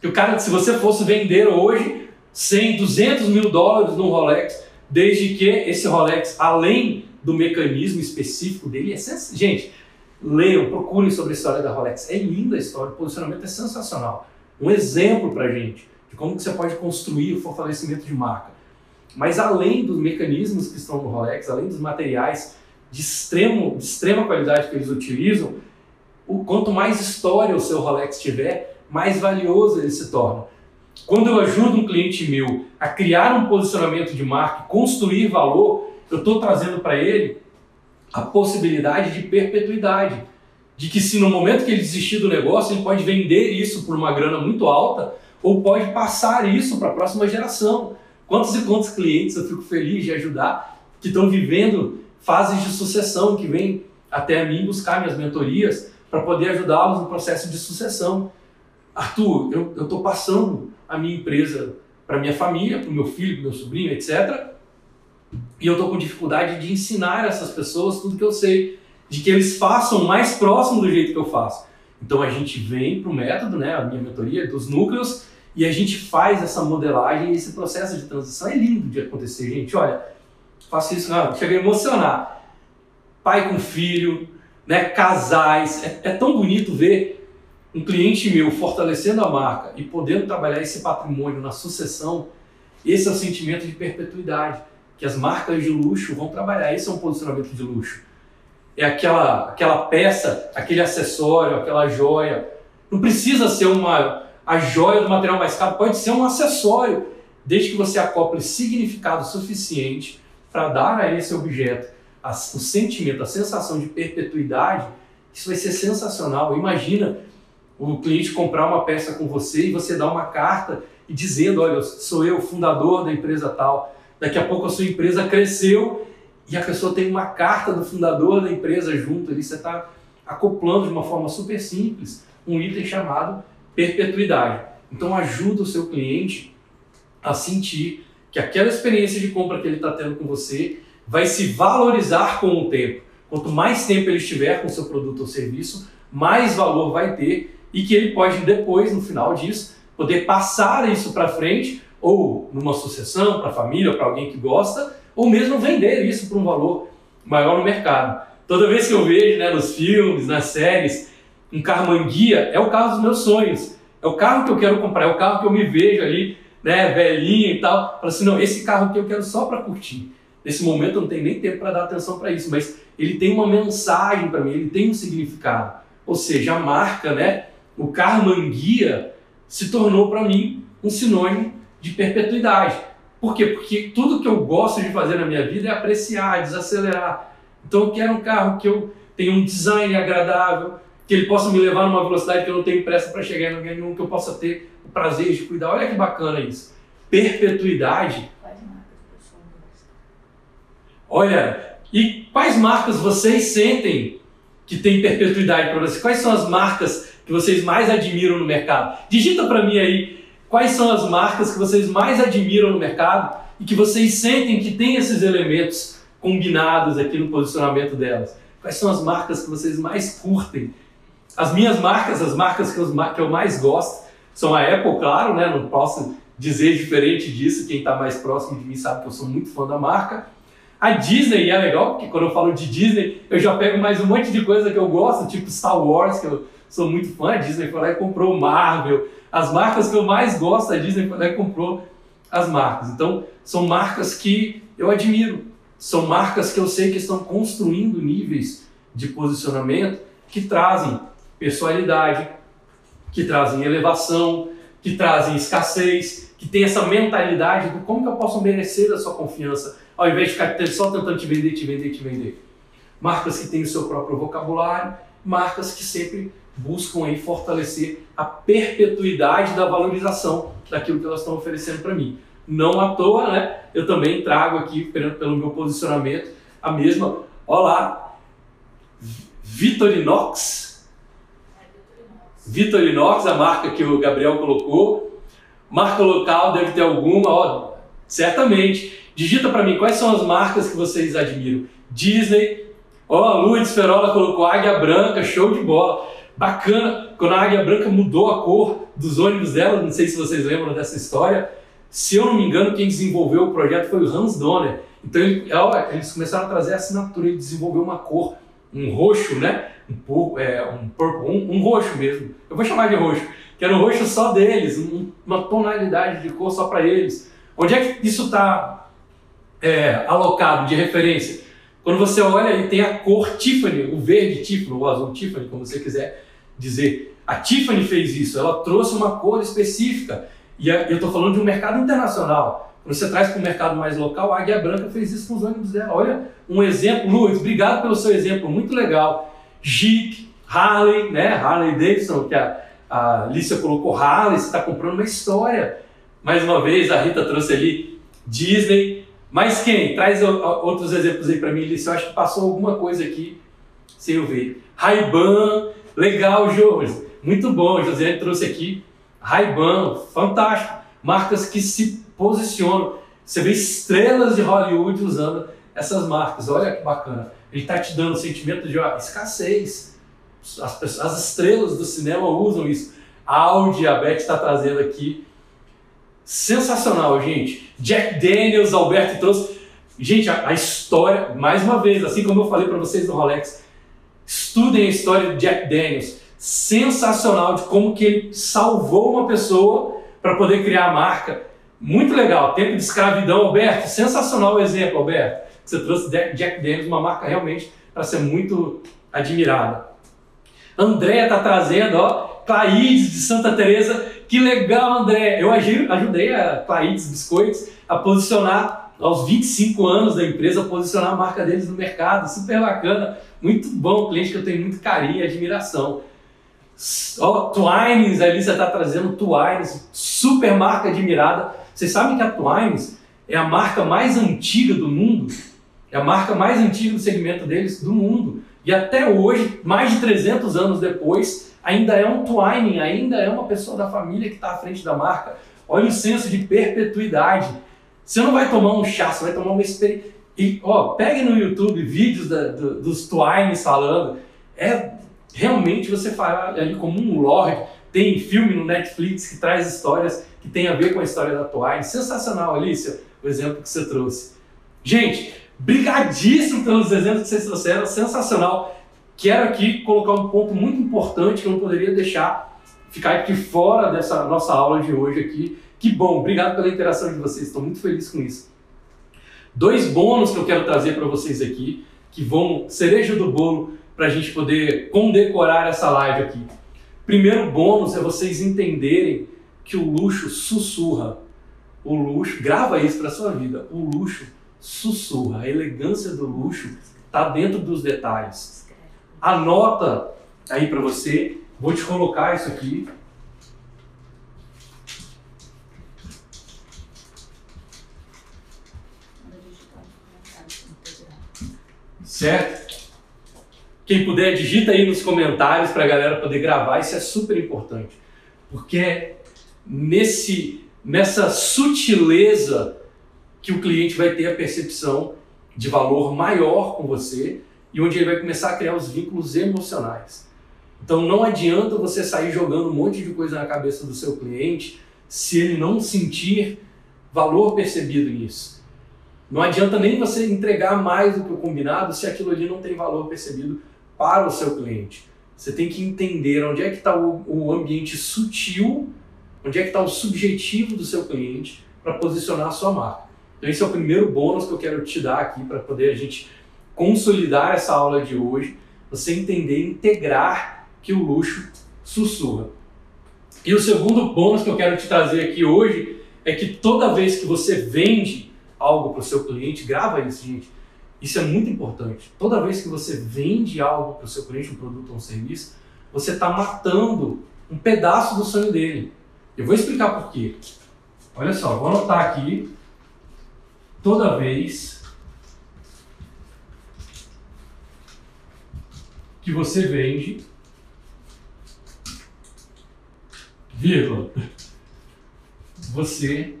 Que o cara, se você fosse vender hoje 100, 200 mil dólares num Rolex, desde que esse Rolex, além do mecanismo específico dele, é sens... Gente, leiam, procurem sobre a história da Rolex. É linda a história, o posicionamento é sensacional. Um exemplo para gente de como que você pode construir o fortalecimento de marca. Mas além dos mecanismos que estão no Rolex, além dos materiais de, extremo, de extrema qualidade que eles utilizam, o quanto mais história o seu Rolex tiver, mais valioso ele se torna. Quando eu ajudo um cliente meu a criar um posicionamento de marca, construir valor, eu estou trazendo para ele a possibilidade de perpetuidade. De que se no momento que ele desistir do negócio, ele pode vender isso por uma grana muito alta ou pode passar isso para a próxima geração. Quantos e quantos clientes eu fico feliz de ajudar que estão vivendo fases de sucessão que vêm até mim buscar minhas mentorias para poder ajudá-los no processo de sucessão. Arthur, eu estou passando a minha empresa para minha família, para o meu filho, para meu sobrinho, etc. E eu estou com dificuldade de ensinar essas pessoas tudo que eu sei, de que eles façam mais próximo do jeito que eu faço. Então a gente vem para o método, né, a minha mentoria dos núcleos, e a gente faz essa modelagem, esse processo de transição é lindo de acontecer, gente. Olha, faço isso, não, chega a emocionar. Pai com filho, né, casais, é, é tão bonito ver um cliente meu fortalecendo a marca e podendo trabalhar esse patrimônio na sucessão. Esse é o sentimento de perpetuidade que as marcas de luxo vão trabalhar. Esse é um posicionamento de luxo. É aquela, aquela peça, aquele acessório, aquela joia. Não precisa ser uma a joia do material mais caro, pode ser um acessório, desde que você acople significado suficiente para dar a esse objeto a, o sentimento, a sensação de perpetuidade, isso vai ser sensacional. Imagina o cliente comprar uma peça com você e você dar uma carta e dizendo, olha, sou eu, fundador da empresa tal. Daqui a pouco a sua empresa cresceu e a pessoa tem uma carta do fundador da empresa junto ali. Você está acoplando de uma forma super simples um item chamado perpetuidade. Então ajuda o seu cliente a sentir que aquela experiência de compra que ele está tendo com você vai se valorizar com o tempo. Quanto mais tempo ele estiver com o seu produto ou serviço, mais valor vai ter e que ele pode depois, no final disso, poder passar isso para frente, ou numa sucessão, para a família, para alguém que gosta, ou mesmo vender isso por um valor maior no mercado. Toda vez que eu vejo né, nos filmes, nas séries, um carro manguia, é o carro dos meus sonhos. É o carro que eu quero comprar, é o carro que eu me vejo ali, né, velhinho e tal. Falo assim, não, esse carro aqui eu quero só para curtir. Nesse momento eu não tenho nem tempo para dar atenção para isso, mas ele tem uma mensagem para mim, ele tem um significado. Ou seja, a marca, né, o carro manguia se tornou para mim um sinônimo de perpetuidade. Por quê? Porque tudo que eu gosto de fazer na minha vida é apreciar, desacelerar. Então eu quero um carro que eu tenha um design agradável, que ele possa me levar numa velocidade que eu não tenho pressa para chegar em lugar nenhum, que eu possa ter o prazer de cuidar. Olha que bacana isso. Perpetuidade. Olha, e quais marcas vocês sentem que tem perpetuidade para vocês? Quais são as marcas que vocês mais admiram no mercado? Digita para mim aí quais são as marcas que vocês mais admiram no mercado e que vocês sentem que tem esses elementos combinados aqui no posicionamento delas. Quais são as marcas que vocês mais curtem? As minhas marcas, as marcas que eu, mais gosto, são a Apple, claro, né? Não posso dizer diferente disso. Quem está mais próximo de mim sabe que eu sou muito fã da marca. A Disney é legal, porque quando eu falo de Disney, eu já pego mais um monte de coisa que eu gosto, tipo Star Wars, que eu sou muito fã. A Disney foi lá e comprou Marvel. As marcas que eu mais gosto, a Disney foi lá e comprou as marcas. Então, são marcas que eu admiro. São marcas que eu sei que estão construindo níveis de posicionamento que trazem personalidade, que trazem elevação, que trazem escassez, que tem essa mentalidade do como que eu posso merecer a sua confiança, ao invés de ficar só tentando te vender, te vender, te vender. Marcas que têm o seu próprio vocabulário, marcas que sempre buscam aí fortalecer a perpetuidade da valorização daquilo que elas estão oferecendo para mim. Não à toa, né? Eu também trago aqui, pelo meu posicionamento, a mesma. Olá, Vitorinox, Vitorinox, a marca que o Gabriel colocou. Marca local deve ter alguma, ó, certamente. Digita para mim quais são as marcas que vocês admiram. Disney, ó, a Lourdes Ferola colocou Águia Branca, show de bola. Bacana, quando a Águia Branca mudou a cor dos ônibus dela, não sei se vocês lembram dessa história. Se eu não me engano, quem desenvolveu o projeto foi o Hans Donner. Então eles começaram a trazer a assinatura, ele desenvolveu uma cor, um roxo, né? um, é, um, purple, um, um, roxo mesmo. Eu vou chamar de roxo, que era um roxo só deles, um, uma tonalidade de cor só para eles. Onde é que isso está é, alocado de referência? Quando você olha e tem a cor Tiffany, o verde Tiffany, o azul Tiffany, como você quiser dizer. A Tiffany fez isso, ela trouxe uma cor específica. E eu estou falando de um mercado internacional. Quando você traz para o mercado mais local, a Águia Branca fez isso com os ônibus dela. Olha um exemplo, Luiz, obrigado pelo seu exemplo, muito legal. Jeep, Harley, né? Harley Davidson, que a, a Lícia colocou Harley, você está comprando uma história. Mais uma vez, a Rita trouxe ali Disney. Mas quem? Traz outros exemplos aí para mim, Lícia. Eu acho que passou alguma coisa aqui sem eu ver. Ray-Ban, legal, Jorge. Muito bom, José trouxe aqui. Ray-Ban, fantástico. Marcas que se posicionam. Você vê estrelas de Hollywood usando essas marcas. Olha que bacana. Ele está te dando o sentimento de ó, escassez. As, pessoas, as estrelas do cinema usam isso. A Audi, a Beth está trazendo aqui. Sensacional, gente. Jack Daniels, Alberto trouxe. Gente, a, a história, mais uma vez, assim como eu falei para vocês do Rolex, estudem a história de Jack Daniels. Sensacional de como que ele salvou uma pessoa para poder criar a marca. Muito legal. Tempo de escravidão, Alberto. Sensacional o exemplo, Alberto. Você trouxe Jack Daniels, uma marca realmente para ser muito admirada. Andréia está trazendo, ó, Claides de Santa Teresa. Que legal, André! Eu ajudei a Claides Biscoitos a posicionar aos 25 anos da empresa, a posicionar a marca deles no mercado. Super bacana, muito bom, cliente que eu tenho muito carinho e admiração. Ó, Twines, a Elisa está trazendo Twines, super marca admirada. Vocês sabem que a Twines é a marca mais antiga do mundo? É a marca mais antiga do segmento deles do mundo. E até hoje, mais de 300 anos depois, ainda é um Twining, ainda é uma pessoa da família que está à frente da marca. Olha o senso de perpetuidade. Você não vai tomar um chá, você vai tomar uma experiência. E, ó, pegue no YouTube vídeos da, do, dos Twines falando. É realmente você fala ali como um lord, Tem filme no Netflix que traz histórias que tem a ver com a história da Twine. Sensacional, Alicia, o exemplo que você trouxe. Gente, brigadíssimo pelos exemplos que vocês trouxeram, sensacional. Quero aqui colocar um ponto muito importante que eu não poderia deixar ficar aqui fora dessa nossa aula de hoje aqui. Que bom, obrigado pela interação de vocês, estou muito feliz com isso. Dois bônus que eu quero trazer para vocês aqui, que vão cereja do bolo para a gente poder condecorar essa live aqui. Primeiro bônus é vocês entenderem que o luxo sussurra. O luxo, grava isso para sua vida. O luxo sussurra. A elegância do luxo está dentro dos detalhes. Anota aí para você. Vou te colocar isso aqui. Certo? Quem puder, digita aí nos comentários para a galera poder gravar. Isso é super importante. Porque é nesse, nessa sutileza que o cliente vai ter a percepção de valor maior com você e onde ele vai começar a criar os vínculos emocionais. Então não adianta você sair jogando um monte de coisa na cabeça do seu cliente se ele não sentir valor percebido nisso. Não adianta nem você entregar mais do que o combinado se aquilo ali não tem valor percebido para o seu cliente. Você tem que entender onde é que está o, ambiente sutil, onde é que está o subjetivo do seu cliente para posicionar a sua marca. Então esse é o primeiro bônus que eu quero te dar aqui para poder a gente consolidar essa aula de hoje, você entender, integrar que o luxo sussurra. E o segundo bônus que eu quero te trazer aqui hoje é que toda vez que você vende algo para o seu cliente, grava isso, gente. Isso é muito importante. Toda vez que você vende algo para o seu cliente, um produto ou um serviço, você está matando um pedaço do sonho dele. Eu vou explicar por quê. Olha só, vou anotar aqui toda vez que você vende, vírgula, você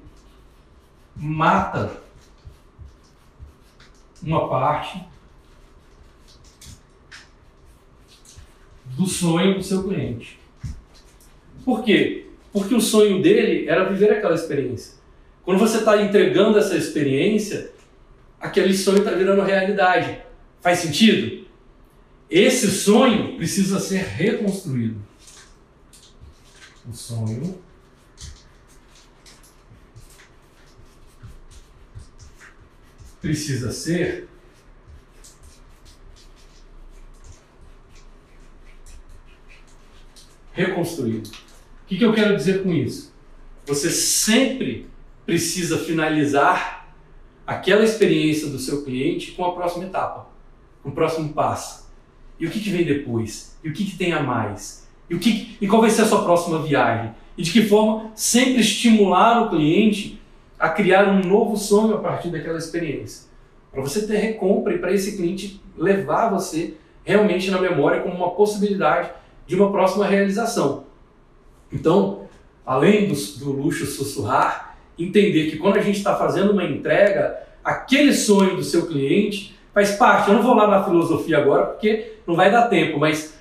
mata uma parte do sonho do seu cliente. Por quê? Porque o sonho dele era viver aquela experiência. Quando você está entregando essa experiência, aquele sonho está virando realidade. Faz sentido? Esse sonho precisa ser reconstruído. O sonho precisa ser reconstruído. O que, que eu quero dizer com isso? Você sempre precisa finalizar aquela experiência do seu cliente com a próxima etapa, com o próximo passo. E o que, que vem depois? E o que, que tem a mais? E, o que, e qual vai ser a sua próxima viagem? E de que forma sempre estimular o cliente a criar um novo sonho a partir daquela experiência. Para você ter recompra e para esse cliente levar você realmente na memória como uma possibilidade de uma próxima realização. Então, além do, do luxo sussurrar, entender que quando a gente está fazendo uma entrega, aquele sonho do seu cliente faz parte. Eu não vou lá na filosofia agora porque não vai dar tempo, mas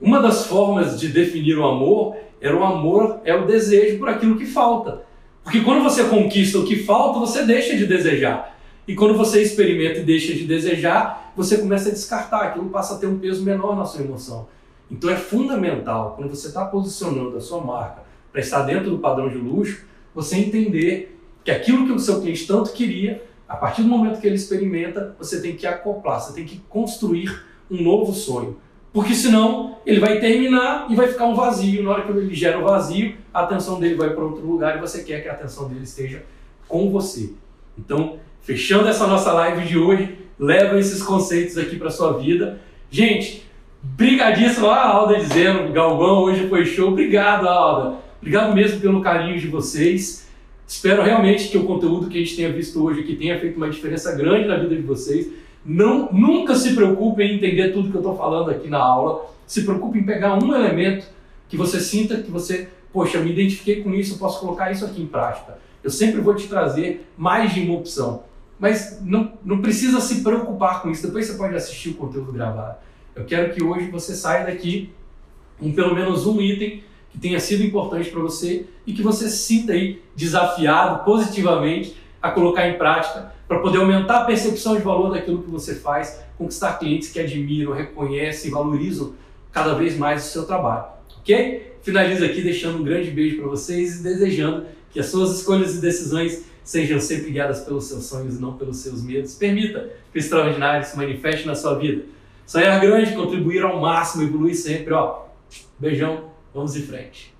uma das formas de definir o amor era o amor é o desejo por aquilo que falta. Porque quando você conquista o que falta, você deixa de desejar. E quando você experimenta e deixa de desejar, você começa a descartar, aquilo passa a ter um peso menor na sua emoção. Então é fundamental, quando você está posicionando a sua marca para estar dentro do padrão de luxo, você entender que aquilo que o seu cliente tanto queria, a partir do momento que ele experimenta, você tem que acoplar, você tem que construir um novo sonho. Porque senão ele vai terminar e vai ficar um vazio. Na hora que ele gera o vazio, a atenção dele vai para outro lugar e você quer que a atenção dele esteja com você. Então, fechando essa nossa live de hoje, leva esses conceitos aqui para sua vida. Gente, brigadíssimo. a Alda dizendo, Galvão, hoje foi show. Obrigado, Alda. Obrigado mesmo pelo carinho de vocês. Espero realmente que o conteúdo que a gente tenha visto hoje aqui tenha feito uma diferença grande na vida de vocês. Não, nunca se preocupe em entender tudo que eu estou falando aqui na aula. Se preocupe em pegar um elemento que você sinta que você, poxa, me identifiquei com isso, eu posso colocar isso aqui em prática. Eu sempre vou te trazer mais de uma opção. Mas não, não precisa se preocupar com isso. Depois você pode assistir o conteúdo gravado. Eu quero que hoje você saia daqui com pelo menos um item que tenha sido importante para você e que você se sinta aí desafiado positivamente a colocar em prática para poder aumentar a percepção de valor daquilo que você faz, conquistar clientes que admiram, reconhecem e valorizam cada vez mais o seu trabalho. Ok? Finalizo aqui deixando um grande beijo para vocês e desejando que as suas escolhas e decisões sejam sempre guiadas pelos seus sonhos e não pelos seus medos. Permita que o extraordinário se manifeste na sua vida. Sonhar grande, contribuir ao máximo, evoluir sempre. Ó, beijão, vamos em frente.